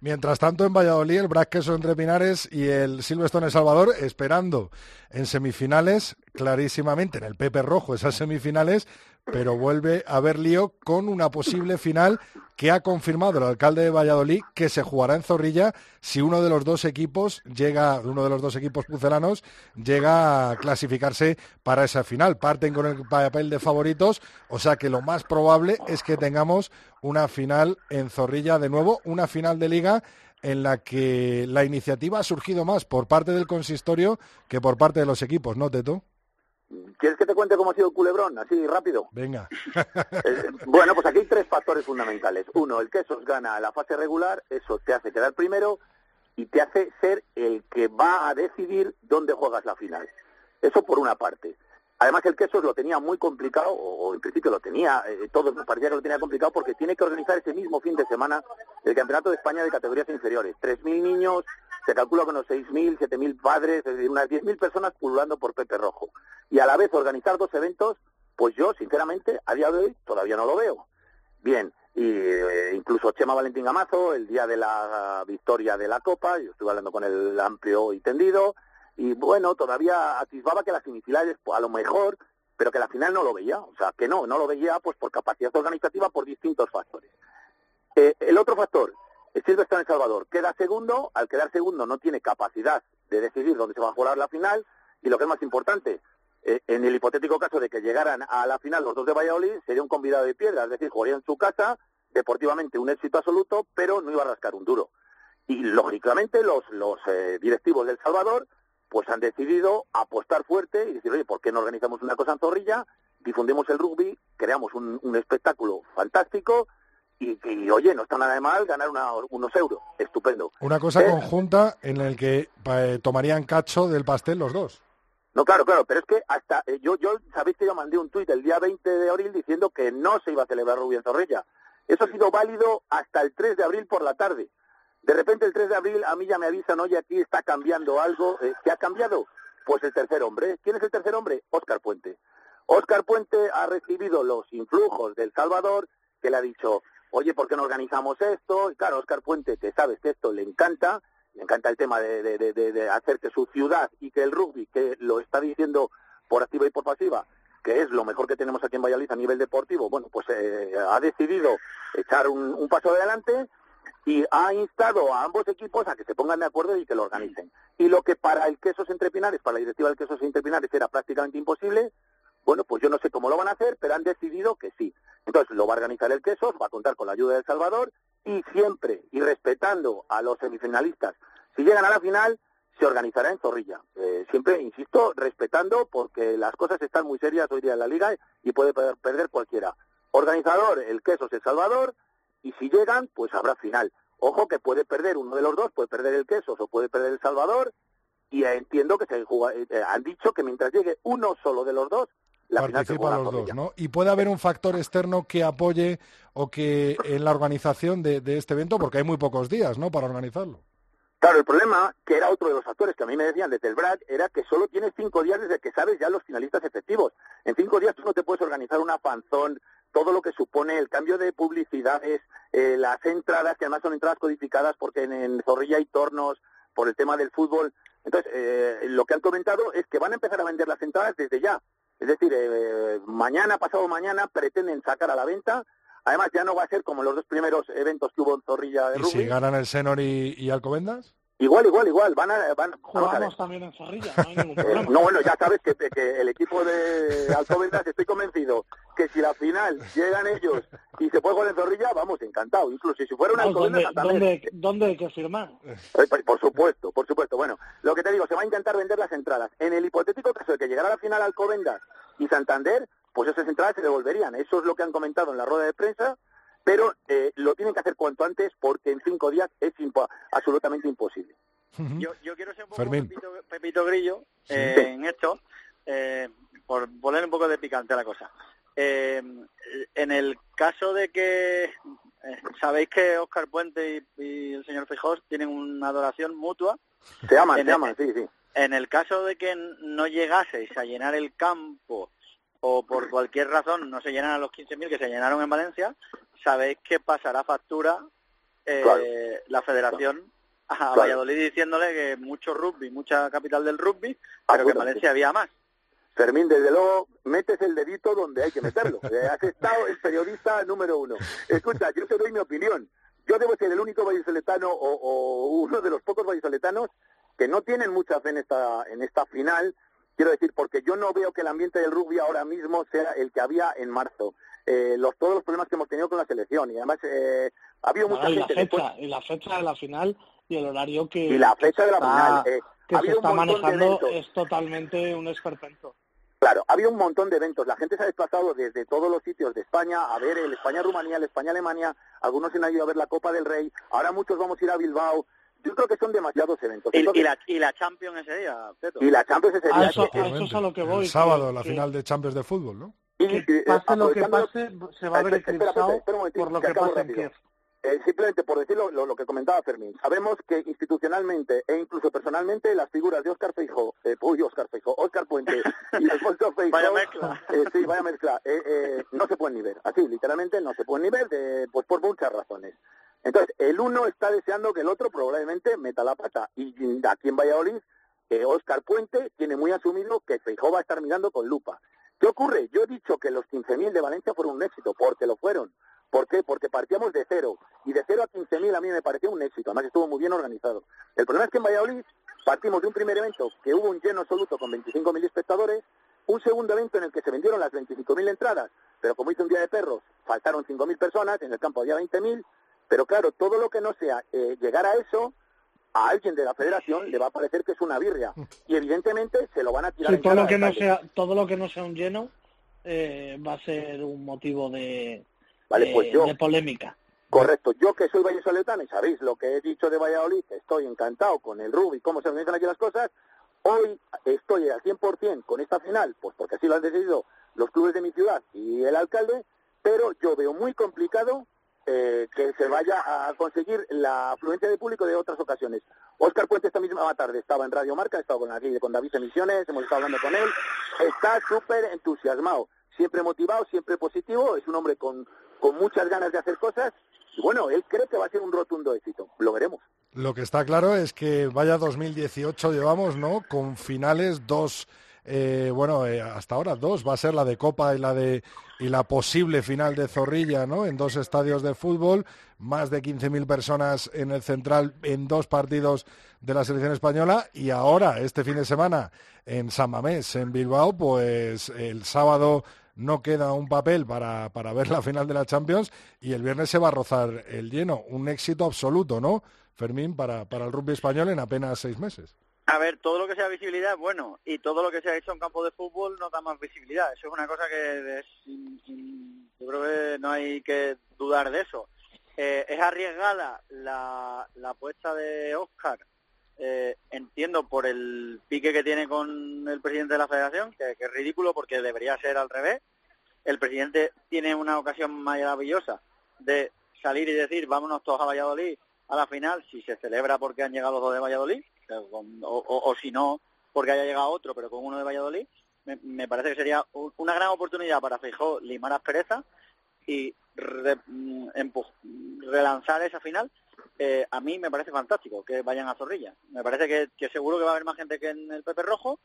Mientras tanto, en Valladolid, el Brasqueso entre Pinares y el Silvestre en Salvador esperando en semifinales, clarísimamente, en el Pepe Rojo, esas semifinales, pero vuelve a haber lío con una posible final que ha confirmado el alcalde de Valladolid que se jugará en Zorrilla si uno de los dos equipos llega, uno de los dos equipos pucelanos llega a clasificarse para esa final. Parten con el papel de favoritos, o sea que lo más probable es que tengamos una final en Zorrilla de nuevo, una final de liga en la que la iniciativa ha surgido más por parte del consistorio que por parte de los equipos, ¿no, Teto? ¿Quieres que te cuente cómo ha sido el culebrón? Así rápido. Venga. [LAUGHS] Eh, bueno, pues aquí hay tres factores fundamentales. Uno, el que Quesos gana la fase regular, eso te hace quedar primero y te hace ser el que va a decidir dónde juegas la final. Eso por una parte. Además, el Quesos lo tenía muy complicado, o, en principio lo tenía, eh, todo parecía que lo tenía complicado porque tiene que organizar ese mismo fin de semana el Campeonato de España de categorías inferiores. 3.000 niños, se calcula unos 6.000, 7.000 padres, es decir, unas 10.000 personas pululando por Pepe Rojo. Y a la vez organizar dos eventos, pues yo, sinceramente, a día de hoy todavía no lo veo. Bien, y eh, incluso Chema Valentín Amazo, el día de la victoria de la Copa, yo estuve hablando con el amplio y tendido, y bueno, todavía atisbaba que las semifinales, pues, a lo mejor, pero que la final no lo veía, o sea, que no, no lo veía pues por capacidad organizativa, por distintos factores. Eh, el otro factor, Silva está en El Salvador, queda segundo, al quedar segundo no tiene capacidad de decidir dónde se va a jugar la final, y lo que es más importante, eh, en el hipotético caso de que llegaran a la final los dos de Valladolid, sería un convidado de piedra, es decir, jugaría en su casa, deportivamente un éxito absoluto, pero no iba a rascar un duro. Y lógicamente los, los eh, directivos del Salvador pues han decidido apostar fuerte y decir, oye, ¿por qué no organizamos una cosa en Zorrilla? Difundimos el rugby, creamos un, espectáculo fantástico y, oye, no está nada de mal ganar unos euros. Estupendo. Una cosa ¿Eh? conjunta en el que eh, tomarían cacho del pastel los dos. No, claro, claro, pero es que hasta eh, yo, yo, sabéis que yo mandé un tuit el día 20 de abril diciendo que no se iba a celebrar rugby en Zorrilla. Eso ha sido válido hasta el 3 de abril por la tarde. De repente el 3 de abril a mí ya me avisan, oye, aquí está cambiando algo. Eh, ¿Qué ha cambiado? Pues el tercer hombre. ¿Quién es el tercer hombre? Óscar Puente. Óscar Puente ha recibido los influjos del Salvador, que le ha dicho, oye, ¿por qué no organizamos esto? Y claro, Óscar Puente, que sabes que esto le encanta, le encanta el tema de, hacer que su ciudad y que el rugby, que lo está diciendo por activa y por pasiva, que es lo mejor que tenemos aquí en Valladolid a nivel deportivo, bueno, pues eh, ha decidido echar un paso adelante y ha instado a ambos equipos a que se pongan de acuerdo y que lo organicen. Y lo que para el Quesos Entre Pinares, para la directiva del Quesos Entre Pinares era prácticamente imposible, bueno, pues yo no sé cómo lo van a hacer, pero han decidido que sí. Entonces lo va a organizar el Quesos, va a contar con la ayuda de El Salvador y siempre, y respetando a los semifinalistas, si llegan a la final, se organizará en Zorrilla. Eh, siempre, insisto, respetando porque las cosas están muy serias hoy día en la liga y puede perder cualquiera. Organizador, el Quesos El Salvador, y si llegan, pues habrá final. Ojo que puede perder uno de los dos, puede perder el Quesos o puede perder el Salvador, y entiendo que se eh, han dicho que mientras llegue uno solo de los dos, la final se los dos, ¿no? Y puede haber un factor externo que apoye o que en la organización de, de este evento, porque hay muy pocos días, ¿no?, para organizarlo. Claro, el problema, que era otro de los factores que a mí me decían desde el BRAC, era que solo tienes cinco días desde que sabes ya los finalistas efectivos. En cinco días tú no te puedes organizar una panzón, todo lo que supone el cambio de publicidades, eh, las entradas, que además son entradas codificadas porque en, Zorrilla hay tornos por el tema del fútbol. Entonces, eh, lo que han comentado es que van a empezar a vender las entradas desde ya. Es decir, eh, mañana, pasado mañana, pretenden sacar a la venta Además, ya no va a ser como los dos primeros eventos que hubo en Zorrilla de ¿Y si ganan el Senor y, Alcobendas? Igual, igual, igual. Van a, van, Jugamos también en Zorrilla, no hay [LAUGHS] ningún eh, problema. no, bueno, ya sabes que, el equipo de Alcobendas, estoy convencido que si la final llegan ellos y se puede jugar en Zorrilla, vamos, encantado. Incluso si fuera una Alcobendas ¿dónde, ¿dónde, hay que firmar? Eh, por supuesto, por supuesto. Bueno, lo que te digo, se va a intentar vender las entradas. En el hipotético caso de que llegara a la final Alcobendas y Santander, pues esas entradas se devolverían. Eso es lo que han comentado en la rueda de prensa, pero eh, lo tienen que hacer cuanto antes porque en cinco días es absolutamente imposible. yo, quiero ser un poco Pepito, Grillo eh, en esto, eh, por poner un poco de picante a la cosa. En el caso de que sabéis que Oscar Puente y, el señor Fijós tienen una adoración mutua. Se aman, se aman, sí, sí. En el caso de que no llegaseis a llenar el campo o por cualquier razón no se llenan a los 15.000 que se llenaron en Valencia, sabéis que pasará factura eh, la federación a Valladolid diciéndole que mucho rugby, mucha capital del rugby, pero que en Valencia había más. Fermín, desde luego, metes el dedito donde hay que meterlo. [LAUGHS] Eh, has estado el periodista número uno. Escucha, yo te doy mi opinión. Yo debo ser el único vallisoletano o, o uno de los pocos vallisoletanos que no tienen mucha fe en esta, en esta final. Quiero decir, porque yo no veo que el ambiente del rugby ahora mismo sea el que había en marzo. Eh, los, todos los problemas que hemos tenido con la selección y además eh, ha habido mucha y gente la fecha, y la fecha de la final y el horario que, y la fecha de la está, final eh, que ha se está manejando es totalmente un esperpento. Claro, había un montón de eventos. La gente se ha desplazado desde todos los sitios de España a ver el España-Rumanía, el España-Alemania. Algunos se han ido a ver la Copa del Rey. Ahora muchos vamos a ir a Bilbao. Yo creo que son demasiados eventos. Y, Entonces- y la, y la Champions ese día, Peto. y la Champions ese A día. eso, a eso es a lo que voy. El sábado, que- la que- final de Champions de fútbol, ¿no? y, que eh, pase lo que pase, se va a ver Espera, espera, eclipsado por lo que pasa en. Kiev. Eh, simplemente por decir lo, que comentaba Fermín, sabemos que institucionalmente e incluso personalmente las figuras de Óscar Feijó, eh, uy, Óscar Feijó, Óscar Puente y [LAUGHS] Alfonso Feijó, Vaya mezcla. eh, sí, vaya mezcla, eh, eh, no se pueden ni ver, así, literalmente no se pueden ni ver, de, pues por muchas razones. Entonces, el uno está deseando que el otro probablemente meta la pata, y aquí en Valladolid, Óscar Puente tiene muy asumido que Feijó va a estar mirando con lupa. ¿Qué ocurre? Yo he dicho que los 15.000 de Valencia fueron un éxito, porque lo fueron. ¿Por qué? Porque partíamos de cero. Y de cero a 15.000 a mí me pareció un éxito. Además estuvo muy bien organizado. El problema es que en Valladolid partimos de un primer evento que hubo un lleno absoluto con 25.000 espectadores, un segundo evento en el que se vendieron las 25.000 entradas, pero como hizo un día de perros, faltaron 5.000 personas, en el campo había 20.000, pero claro, todo lo que no sea eh, llegar a eso, a alguien de la federación le va a parecer que es una birria. Y evidentemente se lo van a tirar Sí, en todo lo que no sea todo lo que no sea un lleno eh, va a ser un motivo de Vale, pues yo- de polémica Correcto, yo que soy vallisoletano y sabéis lo que he dicho de Valladolid, estoy encantado con el rugby, cómo se organizan aquí las cosas, hoy estoy al 100% con esta final, pues porque así lo han decidido los clubes de mi ciudad y el alcalde, pero yo veo muy complicado eh, que se vaya a conseguir la afluencia de público de otras ocasiones. Óscar Puente esta misma tarde estaba en Radio Marca, he estado con, aquí, con David Emisiones, hemos estado hablando con él, está súper entusiasmado, siempre motivado, siempre positivo, es un hombre con, con muchas ganas de hacer cosas, y bueno, él cree que va a ser un rotundo éxito, lo veremos. Lo que está claro es que vaya 2018 llevamos, ¿no? Con finales dos, eh, bueno, eh, hasta ahora dos, va a ser la de Copa y la de y la posible final de Zorrilla, ¿no? En dos estadios de fútbol, más de 15.000 personas en el central en dos partidos de la selección española y ahora este fin de semana en San Mamés, en Bilbao, pues el sábado no queda un papel para, para ver la final de la Champions y el viernes se va a rozar el lleno. Un éxito absoluto, ¿no? Fermín, para, para el rugby español en apenas seis meses. A ver, todo lo que sea visibilidad bueno y todo lo que se ha hecho en campo de fútbol no da más visibilidad. Eso es una cosa que es, yo creo que no hay que dudar de eso. Eh, es arriesgada la, la apuesta de Oscar, eh, entiendo por el pique que tiene con el presidente de la federación, que, es ridículo porque debería ser al revés. El presidente tiene una ocasión maravillosa de salir y decir vámonos todos a Valladolid a la final si se celebra porque han llegado los dos de Valladolid o, si no porque haya llegado otro pero con uno de Valladolid me, parece que sería un- una gran oportunidad para Feijó limar asperezas y re- mm, relanzar esa final eh, a mí me parece fantástico que vayan a Zorrilla me parece que, que seguro que va a haber más gente que en el Pepe Rojo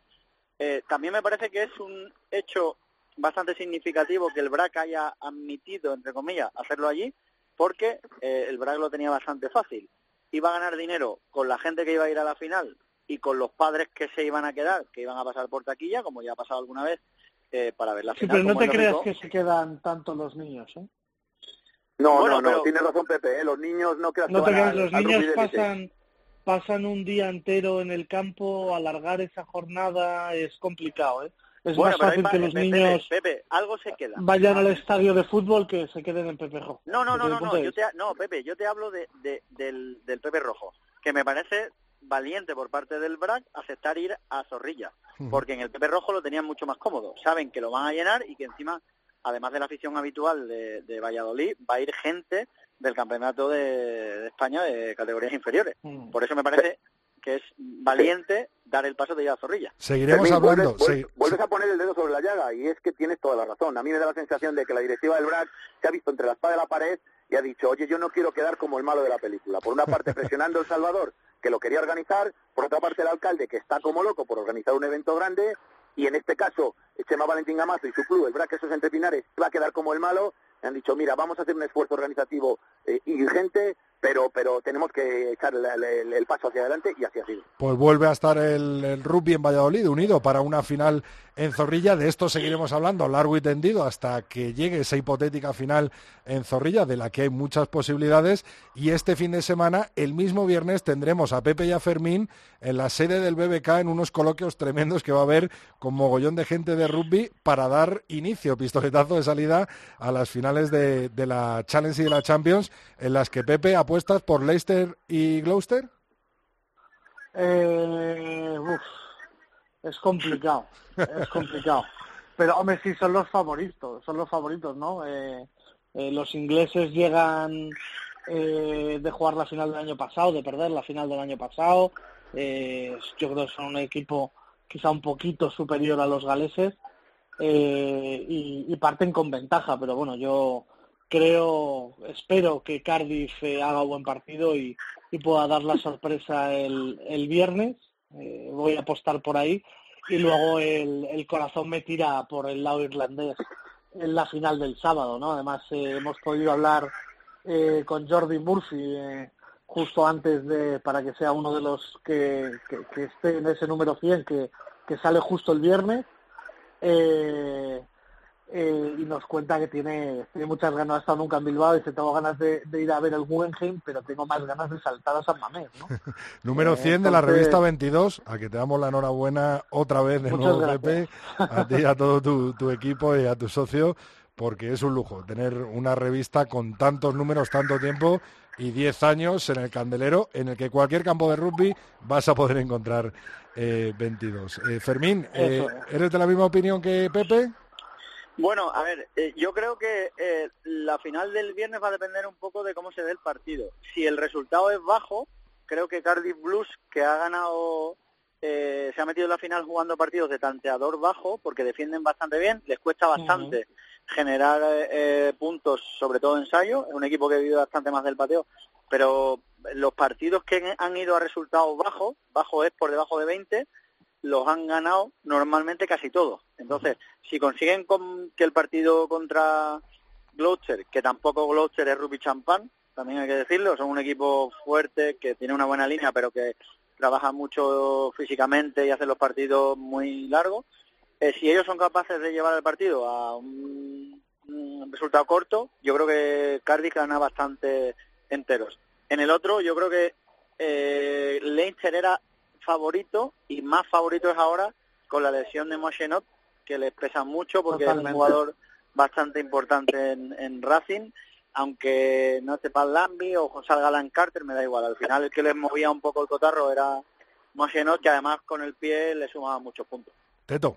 Eh, también me parece que es un hecho bastante significativo que el BRAC haya admitido, entre comillas, hacerlo allí, porque eh, el BRAC lo tenía bastante fácil. Iba a ganar dinero con la gente que iba a ir a la final y con los padres que se iban a quedar, que iban a pasar por taquilla, como ya ha pasado alguna vez, eh, para ver la Sí, final. pero no te creas que se quedan tanto los niños, ¿eh? No, Bueno, no, no, pero- tienes razón Pepe, ¿eh? los niños no creas No que te van los niños pasan pasan un día entero en el campo, alargar esa jornada es complicado, ¿eh? Es Bueno, más fácil que los Pepe, niños Pepe, algo se queda. vayan al estadio de fútbol que se queden en Pepejo. No, no, no, no, no, de yo te, no, Pepe, yo te hablo de, de- del, del Pepe Rojo, que me parece valiente por parte del BRAC aceptar ir a Zorrilla, porque en el Pepe Rojo lo tenían mucho más cómodo. Saben que lo van a llenar y que encima, además de la afición habitual de, de Valladolid, va a ir gente del Campeonato de, de España de categorías inferiores. Mm. Por eso me parece que es valiente dar el paso de ir a Zorrilla. Seguiremos Fermín, hablando. Vuelves, segui- vuelves- vuelves a poner el dedo sobre la llaga y es que tienes toda la razón. A mí me da la sensación de que la directiva del BRAC se ha visto entre la espada y la pared y ha dicho, oye, yo no quiero quedar como el malo de la película. Por una parte presionando El Salvador, que lo quería organizar, por otra parte el alcalde, que está como loco por organizar un evento grande, y en este caso Chema Valentín Gamazo y su club, el Braquesos Entre Pinares, va a quedar como el malo, han dicho, mira, vamos a hacer un esfuerzo organizativo eh, ingente pero pero tenemos que echar el, paso hacia adelante y así ha sido. Pues vuelve a estar el, rugby en Valladolid unido para una final en Zorrilla. De esto seguiremos hablando largo y tendido hasta que llegue esa hipotética final en Zorrilla, de la que hay muchas posibilidades. Y este fin de semana, el mismo viernes, tendremos a Pepe y a Fermín en la sede del BBK en unos coloquios tremendos que va a haber con mogollón de gente de rugby para dar inicio, pistoletazo de salida a las finales de, de la Challenge y de la Champions, en las que Pepe ha apuestas por Leicester y Gloucester? Eh, es complicado, es complicado. Pero hombre, sí son los favoritos, son los favoritos, ¿no? Eh, eh, los ingleses llegan de jugar la final del año pasado, de perder la final del año pasado. yo creo que son un equipo quizá un poquito superior a los galeses y, parten con ventaja, pero bueno, yo creo, espero que Cardiff eh, haga buen partido y, pueda dar la sorpresa el, el viernes. Eh, voy a apostar por ahí. Y luego el, el, corazón me tira por el lado irlandés en la final del sábado, ¿no? Además eh, hemos podido hablar con Jordi Murphy justo antes de, para que sea uno de los que, que, esté en ese número 100 que, que sale justo el viernes. Eh, eh, y nos cuenta que tiene, tiene muchas ganas, ha estado nunca en Bilbao, y dice tengo ganas de, ir a ver el Guggenheim, pero tengo más ganas de saltar a San Mamés. ¿no? [LAUGHS] Número 100 de la revista 22, a que te damos la enhorabuena otra vez de nuevo, Pepe, a ti y a todo tu, tu equipo y a tu socio, porque es un lujo tener una revista con tantos números, tanto tiempo y 10 años en el candelero, en el que cualquier campo de rugby vas a poder encontrar eh, 22. Eh, Fermín, eh, ¿eres de la misma opinión que Pepe? Bueno, a ver, eh, yo creo que eh, la final del viernes va a depender un poco de cómo se dé el partido. Si el resultado es bajo, creo que Cardiff Blues, que ha ganado, eh, se ha metido en la final jugando partidos de tanteador bajo, porque defienden bastante bien, les cuesta bastante generar puntos, sobre todo ensayo, es un equipo que vive bastante más del pateo, pero los partidos que han ido a resultados bajos, bajo es por debajo de 20, los han ganado normalmente casi todos. Entonces, si consiguen que el partido contra Gloucester, que tampoco Gloucester es rugby champán, también hay que decirlo, son un equipo fuerte que tiene una buena línea, pero que trabaja mucho físicamente y hace los partidos muy largos. Eh, si ellos son capaces de llevar el partido a un, resultado corto, yo creo que Cardiff gana bastante enteros. En el otro, yo creo que eh, Leinster era favorito y más favorito es ahora con la lesión de Moshenot, que les pesa mucho porque es un jugador bastante importante en, Racing, aunque no esté Lambi o José Galán Carter, me da igual. Al final el que les movía un poco el cotarro era Moshenot, que además con el pie le sumaba muchos puntos. Teto.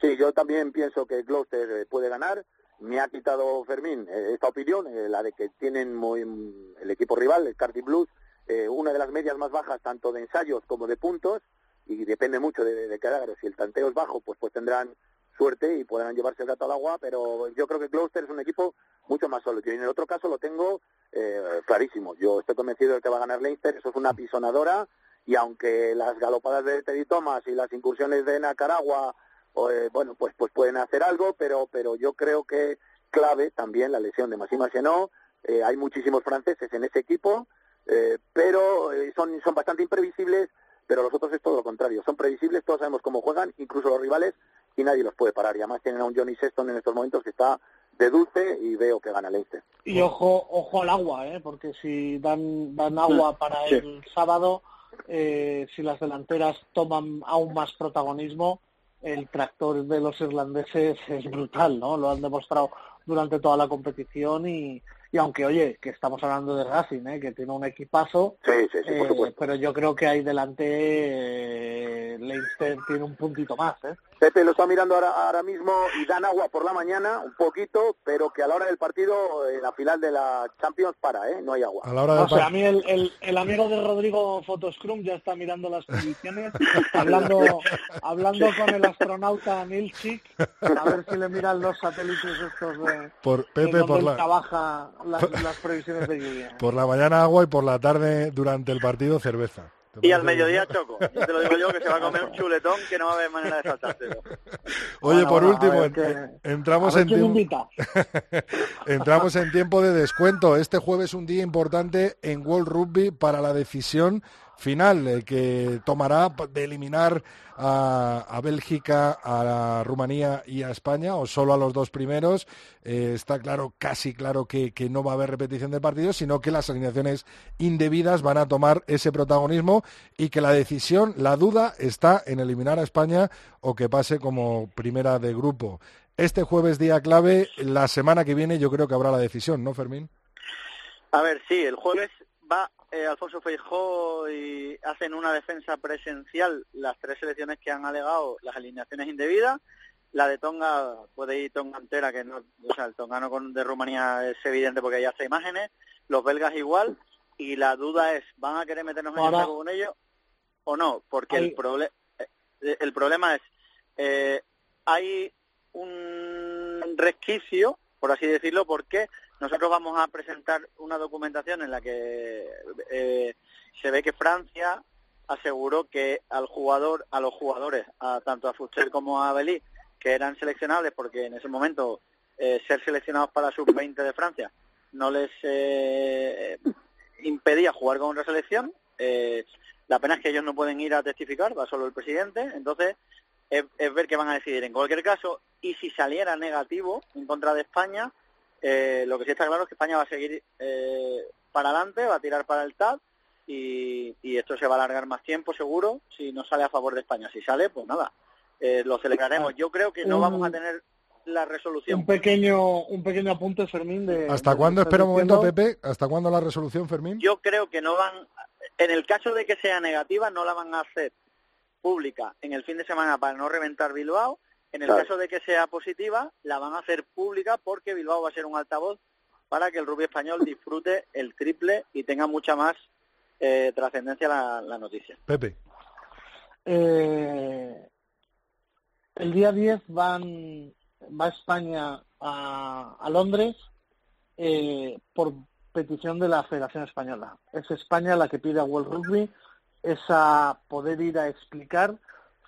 Sí, yo también pienso que Gloucester eh, puede ganar. Me ha quitado Fermín eh, esta opinión, eh, la de que tienen muy, el equipo rival, el Cardiff Blues, eh, una de las medias más bajas tanto de ensayos como de puntos y depende mucho de, de cada Si el tanteo es bajo, pues pues tendrán suerte y podrán llevarse el gato al agua, pero yo creo que Gloucester es un equipo mucho más sólido. Y en el otro caso lo tengo eh, clarísimo. Yo estoy convencido de que va a ganar Leinster, eso es una pisonadora y aunque las galopadas de Teddy Thomas y las incursiones de Nacaragua, eh, bueno, pues pues pueden hacer algo, pero pero yo creo que clave también la lesión de Massima Chenot, hay muchísimos franceses en ese equipo eh, pero eh, son, son bastante imprevisibles, pero los otros es todo lo contrario, son previsibles, todos sabemos cómo juegan, incluso los rivales, y nadie los puede parar. Y además tienen a un Johnny Sexton en estos momentos que está de dulce y veo que gana Leicester. Y ojo, ojo al agua, ¿eh? porque si dan, dan agua para el sábado, eh, si las delanteras toman aún más protagonismo, el tractor de los irlandeses es brutal, ¿no? Lo han demostrado durante toda la competición y, y aunque oye que estamos hablando de Racing ¿eh? que tiene un equipazo sí, sí, sí, eh, pero yo creo que ahí delante eh, Leinster tiene un puntito más ¿eh? Pepe lo está mirando ahora, ahora mismo y dan agua por la mañana un poquito pero que a la hora del partido en la final de la Champions para ¿eh? no hay agua a la hora o sea a mí el, el, el, amigo de Rodrigo Photoscrum ya está mirando las condiciones [LAUGHS] hablando hablando con el astronauta Milchik a ver si le miran los satélites estos de, por Pepe por la trabaja [LAUGHS] las, previsiones de lluvia. Por la mañana agua y por la tarde durante el partido cerveza. Y al mediodía choco. Yo te lo digo yo que se va a comer un chuletón que no va a haber manera de saltárselo. Oye, por último, entramos en tiempo... [LAUGHS] entramos en tiempo de descuento. Este jueves es un día importante en World Rugby para la decisión final que tomará de eliminar a, Bélgica, a Rumanía y a España, o solo a los dos primeros. Eh, está claro, casi claro que, no va a haber repetición de partidos, sino que las alineaciones indebidas van a tomar ese protagonismo y que la decisión, la duda, está en eliminar a España o que pase como primera de grupo. Este jueves día clave, la semana que viene yo creo que habrá la decisión, ¿no, Fermín? A ver, sí, el jueves va eh, Alfonso Feijó y hacen una defensa presencial las tres selecciones que han alegado las alineaciones indebidas. La de Tonga puede ir Tonga entera, que no, o sea, el tongano con, de Rumanía es evidente porque ya hace imágenes. Los belgas igual. Y la duda es, ¿van a querer meternos en el juego con ellos o no? Porque el, problema eh, el problema es, eh, hay un resquicio, por así decirlo, porque nosotros vamos a presentar una documentación en la que eh, se ve que Francia aseguró que al jugador, a los jugadores, a, tanto a Fuster como a Belí, que eran seleccionables porque en ese momento eh, ser seleccionados para sub-20 de Francia no les eh, impedía jugar con otra selección. la pena es que ellos no pueden ir a testificar, va solo el presidente. Entonces, es, es ver qué van a decidir. En cualquier caso, y si saliera negativo en contra de España, eh, lo que sí está claro es que España va a seguir eh, para adelante, va a tirar para el TAP y, esto se va a alargar más tiempo seguro si no sale a favor de España. Si sale, pues nada, eh, lo celebraremos. Yo creo que no vamos a tener la resolución. Un pequeño, un pequeño apunte, Fermín. De, ¿Hasta cuándo, espera un momento, Pepe? ¿Hasta cuándo la resolución, Fermín? Yo creo que no van, en el caso de que sea negativa, no la van a hacer pública en el fin de semana para no reventar Bilbao en el caso de que sea positiva, la van a hacer pública porque Bilbao va a ser un altavoz para que el rugby español disfrute el triple y tenga mucha más eh, trascendencia la, noticia. Pepe. Eh, el día 10 van, va España a, Londres eh, por petición de la Federación Española. Es España la que pide a World Rugby esa poder ir a explicar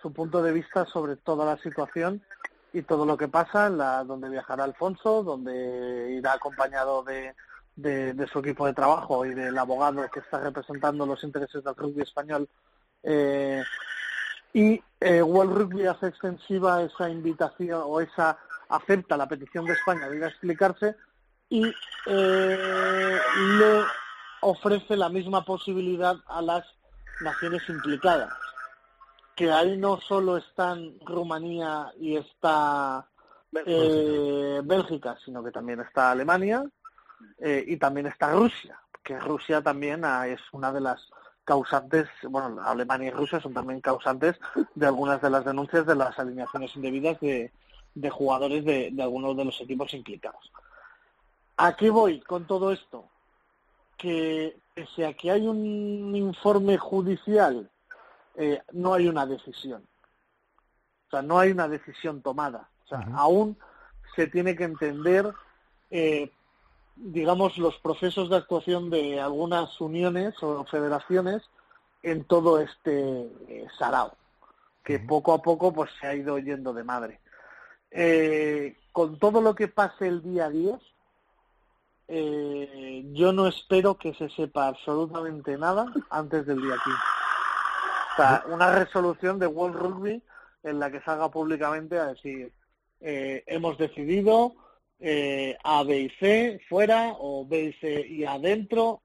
su punto de vista sobre toda la situación y todo lo que pasa, la, donde viajará Alfonso, donde irá acompañado de, de, su equipo de trabajo y del abogado que está representando los intereses del rugby español. Eh, y eh, World Rugby hace extensiva esa invitación o esa acepta la petición de España de ir a explicarse y eh, le ofrece la misma posibilidad a las naciones implicadas que ahí no solo están Rumanía y está eh, Bélgica, sino que también está Alemania eh, y también está Rusia, que Rusia también ah, es una de las causantes, bueno, Alemania y Rusia son también causantes de algunas de las denuncias de las alineaciones indebidas de, jugadores de, algunos de los equipos implicados. ¿A qué voy con todo esto? Que pese a que hay un informe judicial eh, no hay una decisión. O sea, no hay una decisión tomada. O sea, aún se tiene que entender, eh, digamos, los procesos de actuación de algunas uniones o federaciones en todo este eh, sarao, que poco a poco pues se ha ido yendo de madre. con todo lo que pase el día 10, yo no espero que se sepa absolutamente nada antes del día 15 una resolución de World Rugby en la que salga públicamente a decir eh, hemos decidido eh, A, B y C fuera o B y C y adentro.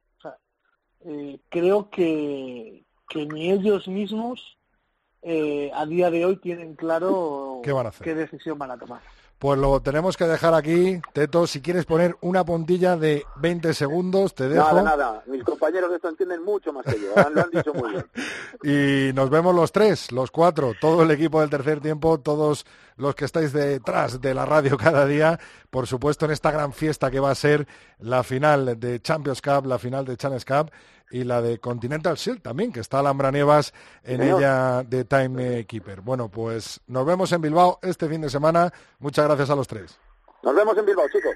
Eh, creo que, que ni ellos mismos a día de hoy tienen claro qué decisión van a tomar. Pues lo tenemos que dejar aquí. Teto, si quieres poner una puntilla de 20 segundos, te dejo. Nada, nada. Mis compañeros de esto entienden mucho más que yo. Lo han dicho muy bien. [LAUGHS] y nos vemos los tres, los cuatro, todo el equipo del tercer tiempo, todos los que estáis detrás de la radio cada día, por supuesto en esta gran fiesta que va a ser la final de Champions Cup, la final de Challenge Cup y la de Continental Shield también, que está Alhambra Nievas en ella de Time Keeper. Bueno, pues nos vemos en Bilbao este fin de semana. Muchas gracias a los tres. Nos vemos en Bilbao, chicos.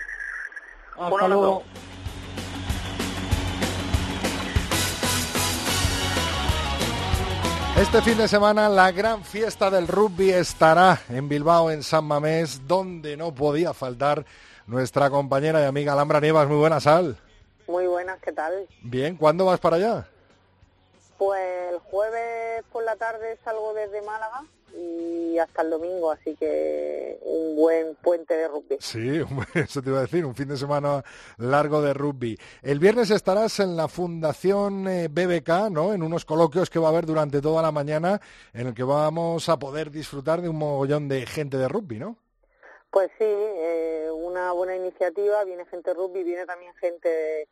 Hasta luego. Este fin de semana la gran fiesta del rugby estará en Bilbao, en San Mamés, donde no podía faltar nuestra compañera y amiga Alhambra Nievas. Muy buenas, Sal. Muy buenas, ¿qué tal? Bien, ¿cuándo vas para allá? Pues el jueves por la tarde salgo desde Málaga y hasta el domingo, así que un buen puente de rugby. Sí, [LAUGHS] eso te iba a decir, un fin de semana largo de rugby. El viernes estarás en la Fundación eh, BBK, ¿no? En unos coloquios que va a haber durante toda la mañana, en el que vamos a poder disfrutar de un mogollón de gente de rugby, ¿no? Pues sí, eh, una buena iniciativa, viene gente de rugby, viene también gente de,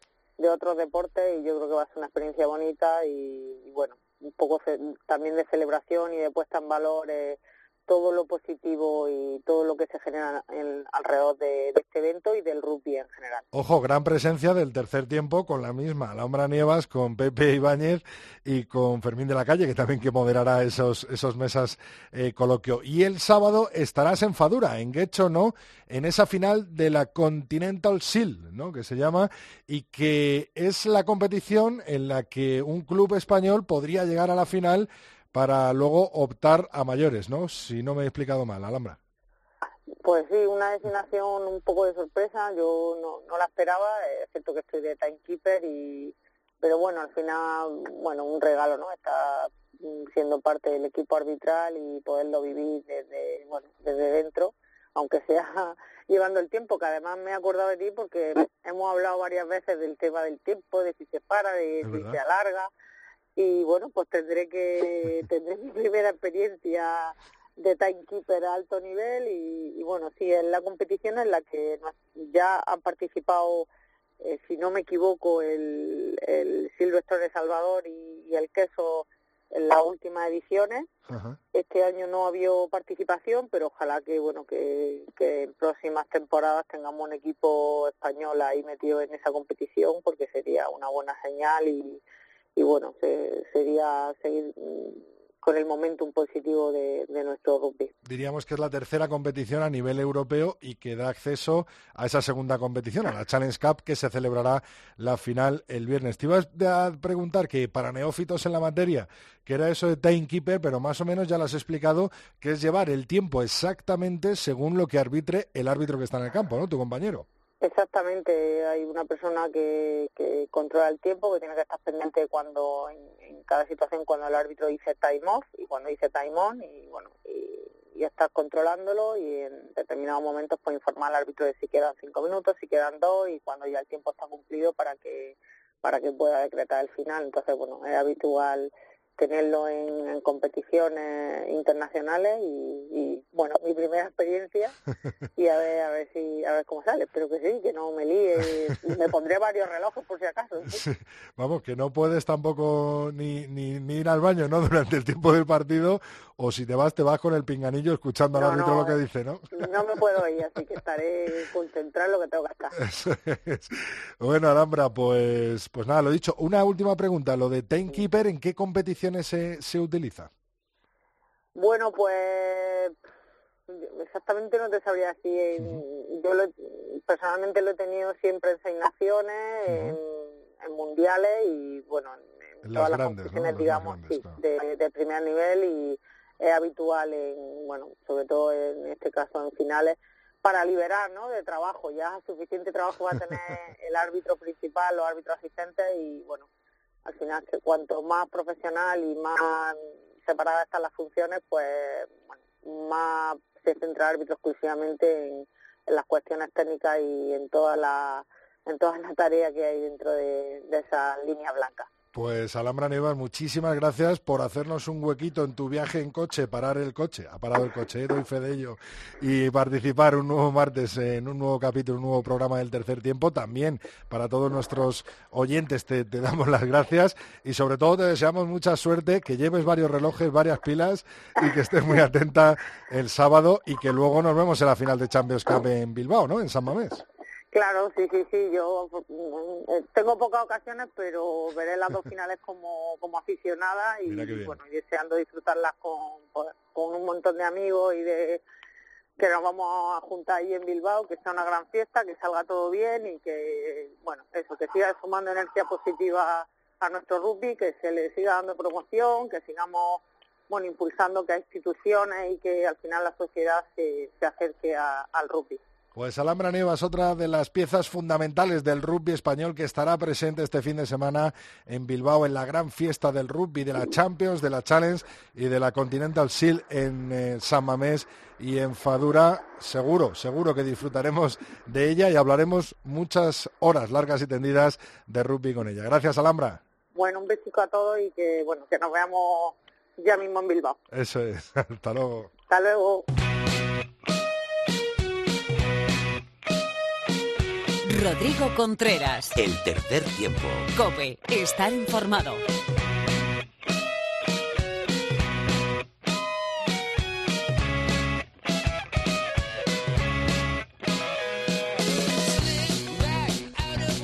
otros deportes y yo creo que va a ser una experiencia bonita y bueno, un poco también de celebración y de puesta en valor eh, todo lo positivo y todo lo que se genera en, alrededor de, este evento y del rugby en general. Ojo, gran presencia del tercer tiempo con la misma Alhambra Nievas, con Pepe Ibáñez y con Fermín de la Calle, que también que moderará esos, esos mesas eh, coloquio. Y el sábado estarás en Fadura, en Guecho, ¿no? En esa final de la Continental Seal, ¿no? Que se llama, y que es la competición en la que un club español podría llegar a la final para luego optar a mayores, ¿no? Si no me he explicado mal, Alhambra. Pues sí, una designación un poco de sorpresa, yo no, no la esperaba, excepto que estoy de timekeeper y pero bueno, al final, bueno, un regalo, ¿no? Está siendo parte del equipo arbitral y poderlo vivir desde, bueno, desde dentro, aunque sea [LAUGHS] llevando el tiempo, que además me he acordado de ti porque hemos hablado varias veces del tema del tiempo, de si se para, de si se alarga, y bueno, pues tendré que tendré mi primera experiencia de timekeeper a alto nivel y, bueno, sí, es la competición en la que ya han participado, eh, si no me equivoco, el, el Silvestre de Salvador y, el Queso en las últimas ediciones. Este año no ha habido participación, pero ojalá que bueno que, que en próximas temporadas tengamos un equipo español ahí metido en esa competición, porque sería una buena señal y y bueno, sería seguir mm, con el momentum positivo de, nuestro rugby. Diríamos que es la tercera competición a nivel europeo y que da acceso a esa segunda competición, a la Challenge Cup, que se celebrará la final el viernes. Te iba a preguntar que para neófitos en la materia, que era eso de timekeeper, pero más o menos ya lo has explicado, que es llevar el tiempo exactamente según lo que arbitre el árbitro que está en el campo, ¿no? Tu compañero. Exactamente, hay una persona que, que controla el tiempo, que tiene que estar pendiente cuando en, cada situación cuando el árbitro dice time off y cuando dice time on y bueno y, y controlándolo y en determinados momentos pues informar al árbitro de si quedan cinco minutos, si quedan dos y cuando ya el tiempo está cumplido para que para que pueda decretar el final. Entonces bueno es habitual tenerlo en, competiciones internacionales y, bueno mi primera experiencia y a ver a ver si a ver cómo sale. Espero que sí que no me líe me pondré varios relojes por si acaso vamos que no puedes tampoco ni, ni, ni, ir al baño no [LAUGHS] durante el tiempo del partido o si te vas te vas con el pinganillo escuchando al árbitro lo que dice no no me puedo ir así que estaré concentrado en lo que tengo que [LAUGHS] estar bueno Alhambra pues pues nada lo dicho. Una última pregunta. Lo de Keeper en qué competición se, utiliza? Bueno, pues exactamente no te sabría decir. Yo personalmente lo he tenido siempre en seis naciones, en, mundiales y bueno, en, todas las competiciones, digamos, de, primer nivel y es habitual en, bueno, sobre todo en este caso en finales, para liberar, ¿no? De trabajo. Ya suficiente trabajo va a tener [LAUGHS] el árbitro principal, los árbitros asistentes y bueno, al final que cuanto más profesional y más separadas están las funciones, pues más se centra el árbitro exclusivamente en, las cuestiones técnicas y en todas las en todas las tareas que hay dentro de, de esa línea blanca. Pues Alhambra Nevas, muchísimas gracias por hacernos un huequito en tu viaje en coche, parar el coche, ha parado el coche, ¿eh? doy fe de ello, y participar un nuevo martes en un nuevo capítulo, un nuevo programa del tercer tiempo. También para todos nuestros oyentes te, damos las gracias y sobre todo te deseamos mucha suerte, que lleves varios relojes, varias pilas y que estés muy atenta el sábado y que luego nos vemos en la final de Champions Cup en Bilbao, ¿no? En San Mamés. Claro, sí, sí, sí. Yo mm, eh, tengo pocas ocasiones, pero veré las dos [LAUGHS] finales como, como aficionada y, bueno, deseando disfrutarlas con, pues, con un montón de amigos y de que nos vamos a juntar ahí en Bilbao, que sea una gran fiesta, que salga todo bien y que, bueno, eso, que siga sumando energía positiva a nuestro rugby, que se le siga dando promoción, que sigamos bueno, impulsando que hay instituciones y que al final la sociedad se, se acerque al rugby. Pues Alhambra Nieva es otra de las piezas fundamentales del rugby español que estará presente este fin de semana en Bilbao en la gran fiesta del rugby, de la Champions, de la Challenge y de la Continental Shield en eh, San Mamés y en Fadura. Seguro, seguro que disfrutaremos de ella y hablaremos muchas horas largas y tendidas de rugby con ella. Gracias, Alhambra. Bueno, un besico a todos y que, bueno, que nos veamos ya mismo en Bilbao. Eso es. [LAUGHS] Hasta luego. Hasta luego. Rodrigo Contreras. El tercer tiempo. Cope, estar informado.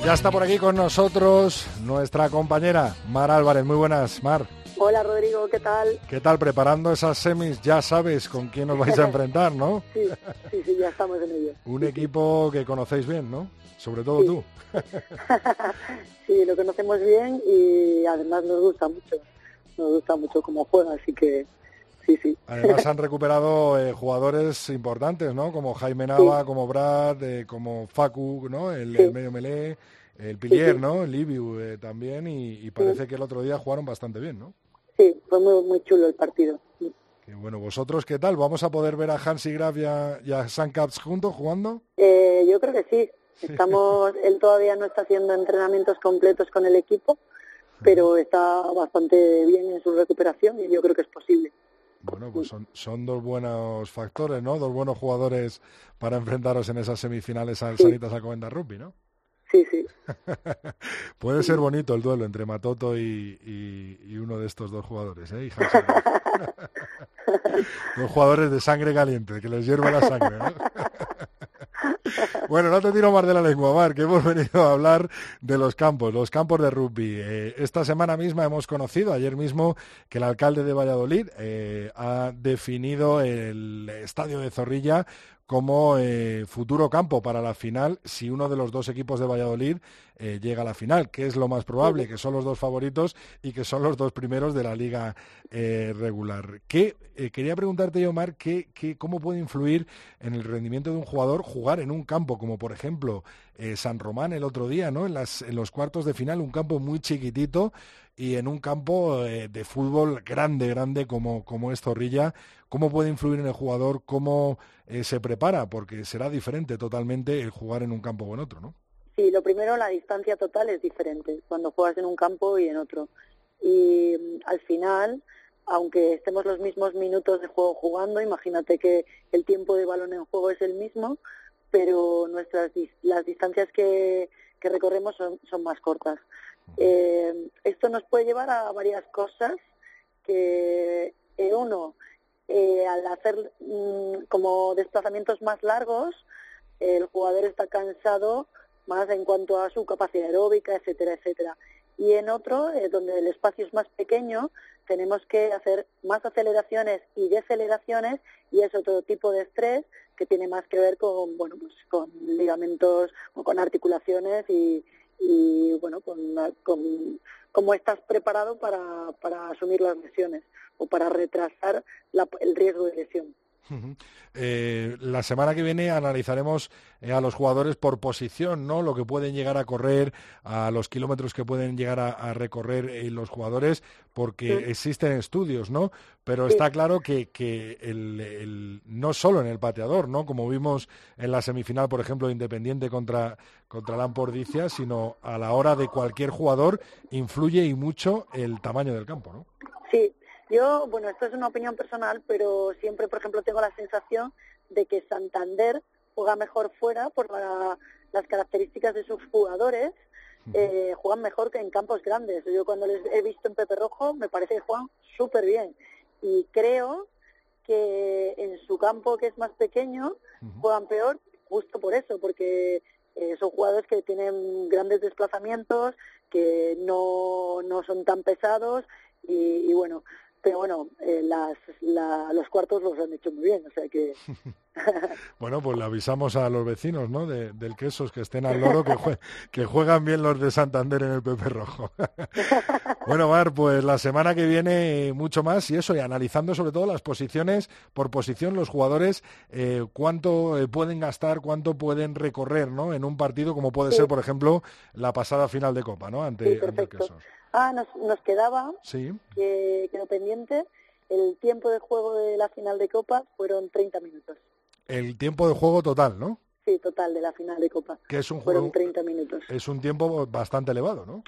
Ya está por aquí con nosotros nuestra compañera Mar Álvarez. Muy buenas, Mar. Hola Rodrigo, ¿qué tal? ¿Qué tal? Preparando esas semis, ya sabes con quién os vais a [LAUGHS] enfrentar, ¿no? sí, sí, sí, ya estamos en ello. Un equipo que conocéis bien, ¿no? Sobre todo tú. [LAUGHS] sí, lo conocemos bien y además nos gusta mucho, nos gusta mucho cómo juega, así que sí, sí. Además [LAUGHS] han recuperado eh, jugadores importantes, ¿no? Como Jaime Nava, como Brad, eh, como Facu, ¿no? El, medio melé, el Pilier, ¿no? El Libiu eh, también y, parece que el otro día jugaron bastante bien, ¿no? Sí, fue muy, muy chulo el partido. bueno, ¿vosotros qué tal? ¿Vamos a poder ver a Hansi Graf y a, y a Caps juntos jugando? yo creo que sí, Estamos, [LAUGHS] él todavía no está haciendo entrenamientos completos con el equipo, pero está bastante bien en su recuperación y yo creo que es posible. Bueno, pues son, son dos buenos factores, ¿no? Dos buenos jugadores para enfrentaros en esas semifinales al Sanitas Alcobendas Rugby, ¿no? Sí, sí. [LAUGHS] Puede ser bonito el duelo entre Matoto y, y, uno de estos dos jugadores, ¿eh? [LAUGHS] dos jugadores de sangre caliente, que les hierva la sangre, ¿no? [LAUGHS] Bueno, no te tiro más de la lengua, Mar, que hemos venido a hablar de los campos, los campos de rugby. Eh, esta semana misma hemos conocido, ayer mismo, que el alcalde de Valladolid eh, ha definido el estadio de Zorrilla como eh, futuro campo para la final si uno de los dos equipos de Valladolid eh, llega a la final, que es lo más probable, que son los dos favoritos y que son los dos primeros de la liga eh, regular. ¿Qué, quería preguntarte, Omar, ¿qué, qué, cómo puede influir en el rendimiento de un jugador jugar en un campo como, por ejemplo, San Román el otro día, ¿no? En, las, en los cuartos de final, un campo muy chiquitito y en un campo de fútbol grande, grande como, como es Zorrilla, ¿cómo puede influir en el jugador? ¿Cómo eh, se prepara, porque será diferente totalmente el jugar en un campo o en otro, ¿no? Sí, lo primero, la distancia total es diferente cuando juegas en un campo y en otro. Y mm, al final, aunque estemos los mismos minutos de juego jugando, imagínate que el tiempo de balón en juego es el mismo, pero nuestras las distancias que, que recorremos son, son más cortas. Eh, esto nos puede llevar a varias cosas que eh, uno eh, al hacer mm, como desplazamientos más largos, el jugador está cansado más en cuanto a su capacidad aeróbica, etcétera, etcétera. Y en otro, eh, donde el espacio es más pequeño, tenemos que hacer más aceleraciones y deceleraciones y es otro tipo de estrés que tiene más que ver con, bueno, pues con ligamentos o con articulaciones y, y bueno, con, con cómo estás preparado para, para asumir las lesiones o para retrasar el riesgo de lesión. Eh, la semana que viene analizaremos eh, a los jugadores por posición, ¿no? Lo que pueden llegar a correr, a los kilómetros que pueden llegar a, recorrer eh, los jugadores, porque existen estudios, ¿no? Pero está claro que, que el, no solo en el pateador, ¿no? Como vimos en la semifinal, por ejemplo, Independiente contra, contra Lampordicia, sino a la hora de cualquier jugador influye y mucho el tamaño del campo, ¿no? Yo, bueno, esto es una opinión personal, pero siempre, por ejemplo, tengo la sensación de que Santander juega mejor fuera por las características de sus jugadores, eh, juegan mejor que en campos grandes. Yo cuando les he visto en Pepe Rojo me parece que juegan súper bien y creo que en su campo que es más pequeño juegan peor justo por eso, porque eh, son jugadores que tienen grandes desplazamientos, que no, no son tan pesados y, y bueno, pero bueno, eh, las, los cuartos los han hecho muy bien, o sea que... [LAUGHS] bueno, pues le avisamos a los vecinos, ¿no? del Quesos que estén al loro, que, que juegan bien los de Santander en el Pepe Rojo. [LAUGHS] bueno, Mar, pues la semana que viene mucho más y eso, y analizando sobre todo las posiciones, por posición los jugadores, eh, cuánto eh, pueden gastar, cuánto pueden recorrer, ¿no? En un partido como puede ser, por ejemplo, la pasada final de Copa, ¿no? Ante, ante el Quesos. Ah, nos, nos quedaba, que quedó pendiente, el tiempo de juego de la final de Copa fueron 30 minutos. El tiempo de juego total, ¿no? Sí, total, de la final de Copa. Que es un fueron 30 minutos. Es un tiempo bastante elevado, ¿no?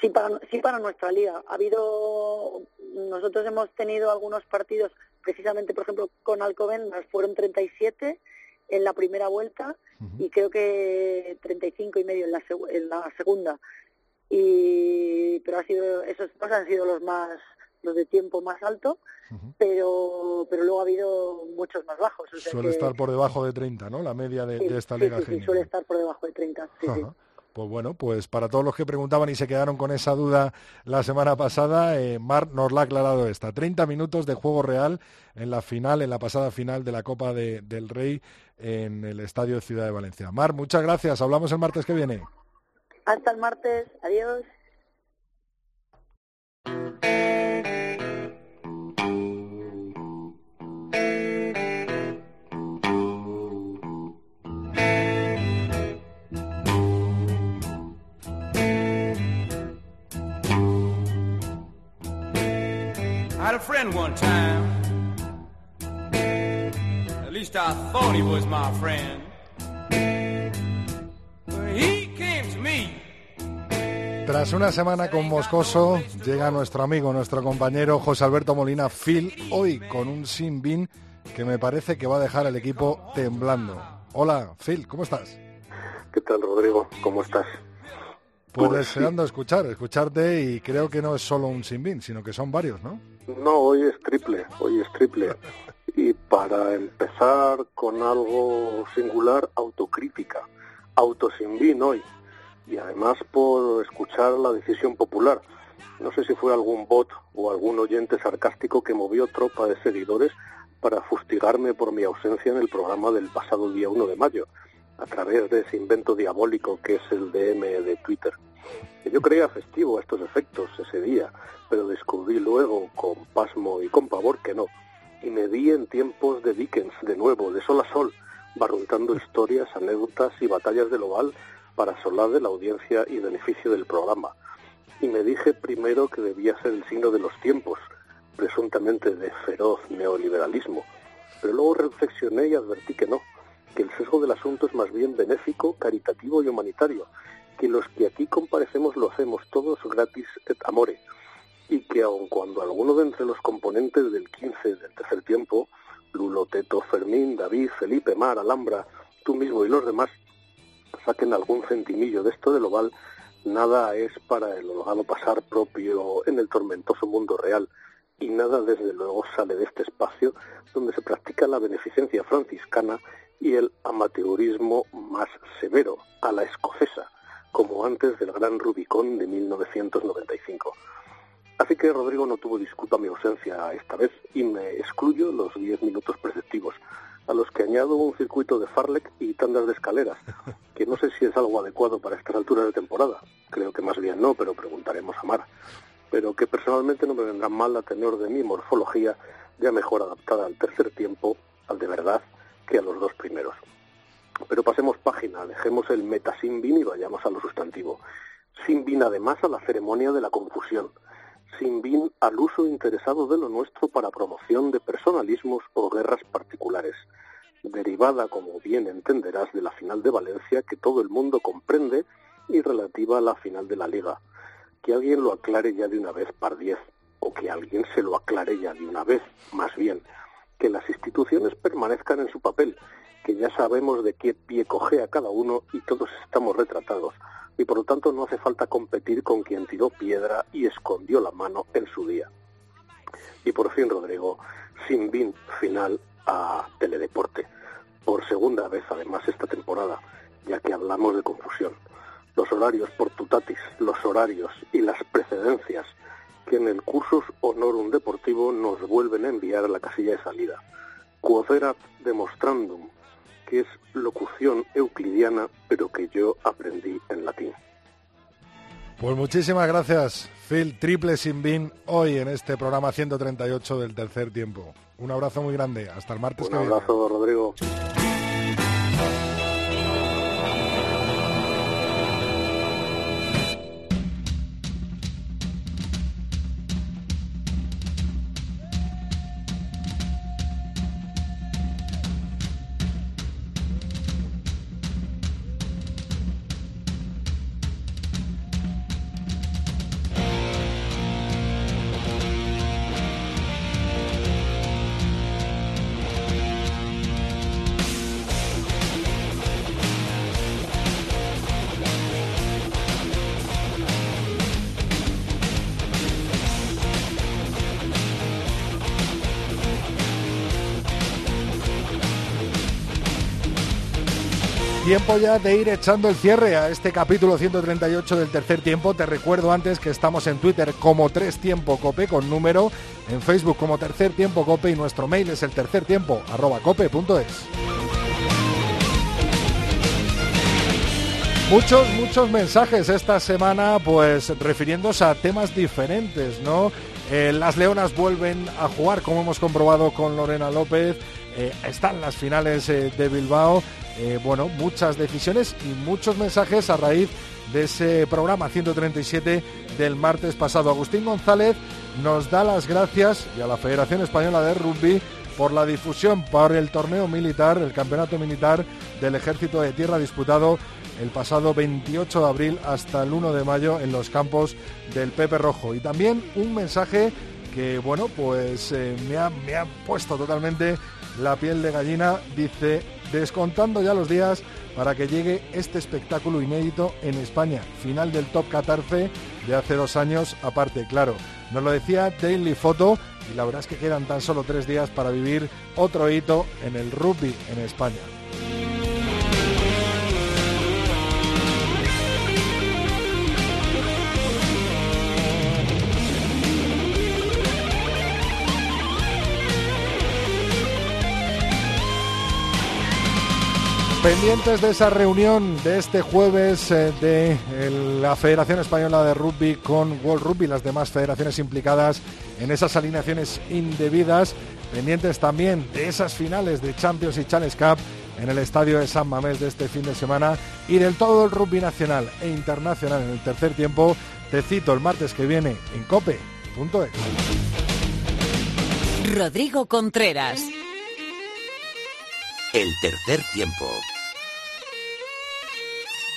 Sí para, sí, para nuestra liga. Ha habido, nosotros hemos tenido algunos partidos, precisamente, por ejemplo, con Alcobendas, fueron 37 en la primera vuelta y creo que 35 y medio en la, en la segunda y pero ha sido esos dos han sido los más los de tiempo más alto pero pero luego ha habido muchos más bajos suele estar por debajo de 30 no la media de, esta liga sí, sí, suele estar por debajo de 30 Pues bueno, pues para todos los que preguntaban y se quedaron con esa duda la semana pasada, eh, Mar nos la ha aclarado esta. 30 minutos de juego real en la final, en la pasada final de la Copa del Rey en el Estadio Ciudad de Valencia. Mar, muchas gracias. Hablamos el martes que viene. Hasta el martes. Adiós. I had a friend one time. At least I thought he was my friend. Tras una semana con Moscoso, llega nuestro amigo, nuestro compañero José Alberto Molina Phil, hoy con un sin bin que me parece que va a dejar el equipo temblando. Hola, Phil, ¿cómo estás? ¿Qué tal, Rodrigo? ¿Cómo estás? Pues, pues deseando escuchar, escucharte y creo que no es solo un sin bin, sino que son varios, ¿no? No, hoy es triple, hoy es triple. [LAUGHS] Y para empezar con algo singular, autocrítica. Auto sin bin hoy y además por escuchar la decisión popular. No sé si fue algún bot o algún oyente sarcástico que movió tropa de seguidores para fustigarme por mi ausencia en el programa del pasado día 1 de mayo, a través de ese invento diabólico que es el DM de Twitter. Yo creía festivo a estos efectos ese día, pero descubrí luego, con pasmo y con pavor, que no. Y me di en tiempos de Dickens, de nuevo, de sol a sol, barruntando historias, anécdotas y batallas del oval para solar de la audiencia y beneficio del programa. Y me dije primero que debía ser el signo de los tiempos, presuntamente de feroz neoliberalismo. Pero luego reflexioné y advertí que no, que el sesgo del asunto es más bien benéfico, caritativo y humanitario, que los que aquí comparecemos lo hacemos todos gratis et amore, y que aun cuando alguno de entre los componentes del 15 del tercer tiempo, Lulo, Teto, Fermín, David, Felipe, Mar, Alhambra, tú mismo y los demás, saquen algún centimillo de esto del oval, nada es para el holgado pasar propio en el tormentoso mundo real y nada desde luego sale de este espacio donde se practica la beneficencia franciscana y el amateurismo más severo, a la escocesa, como antes del gran Rubicón de 1995. Así que Rodrigo no tuvo disculpa mi ausencia esta vez y me excluyo los diez minutos preceptivos a los que añado un circuito de Farlek y tandas de escaleras, [LAUGHS] que no sé si es algo adecuado para estas alturas de temporada. Creo que más bien no, pero preguntaremos a Mar. Pero que personalmente no me vendrá mal a tenor de mi morfología ya mejor adaptada al tercer tiempo, al de verdad, que a los dos primeros. Pero pasemos página, dejemos el meta sin bin y vayamos a lo sustantivo. Sin bin además a la ceremonia de la confusión sin bin al uso interesado de lo nuestro para promoción de personalismos o guerras particulares, derivada, como bien entenderás, de la final de Valencia que todo el mundo comprende y relativa a la final de la Liga. Que alguien lo aclare ya de una vez par diez, o que alguien se lo aclare ya de una vez, más bien, que las instituciones permanezcan en su papel, que ya sabemos de qué pie a cada uno y todos estamos retratados, y por lo tanto no hace falta competir con quien tiró piedra y escondió la mano en su día. Y por fin, Rodrigo, sin bin final a Teledeporte, por segunda vez además esta temporada, ya que hablamos de confusión. Los horarios por tutatis, los horarios y las precedencias que en el cursus Honorum Deportivo nos vuelven a enviar a la casilla de salida. Quoderat demostrandum, que es locución euclidiana, pero que yo aprendí en latín. Pues muchísimas gracias, Phil Triple Sin Bin, hoy en este programa 138 del tercer tiempo. Un abrazo muy grande. Hasta el martes Un abrazo, Rodrigo. Tiempo ya de ir echando el cierre a este capítulo 138 del tercer tiempo. Te recuerdo antes que estamos en Twitter como Tres Tiempo Cope con número, en Facebook como Tercer Tiempo Cope y nuestro mail es el tercer tiempo arroba cope.es. Muchos, muchos mensajes esta semana, pues refiriéndose a temas diferentes, ¿no? Eh, las Leonas vuelven a jugar, como hemos comprobado con Lorena López. Eh, están las finales eh, de Bilbao eh, bueno, muchas decisiones y muchos mensajes a raíz de ese programa 137 del martes pasado. Agustín González nos da las gracias y a la Federación Española de Rugby por la difusión por el torneo militar, el campeonato militar del Ejército de Tierra disputado el pasado 28 de abril hasta el 1 de mayo en los campos del Pepe Rojo. Y también un mensaje que, bueno, pues eh, me, ha, me ha puesto totalmente la piel de gallina. Dice, descontando ya los días para que llegue este espectáculo inédito en España. Final del Top 14 de hace dos años, aparte, claro. Nos lo decía Daily Photo y la verdad es que quedan tan solo tres días para vivir otro hito en el rugby en España. Pendientes de esa reunión de este jueves eh, de la Federación Española de Rugby con World Rugby, las demás federaciones implicadas en esas alineaciones indebidas. Pendientes también de esas finales de Champions y Challenge Cup en el estadio de San Mamés de este fin de semana y del todo el rugby nacional e internacional en el tercer tiempo. Te cito el martes que viene en cope.es. Rodrigo Contreras. El tercer tiempo.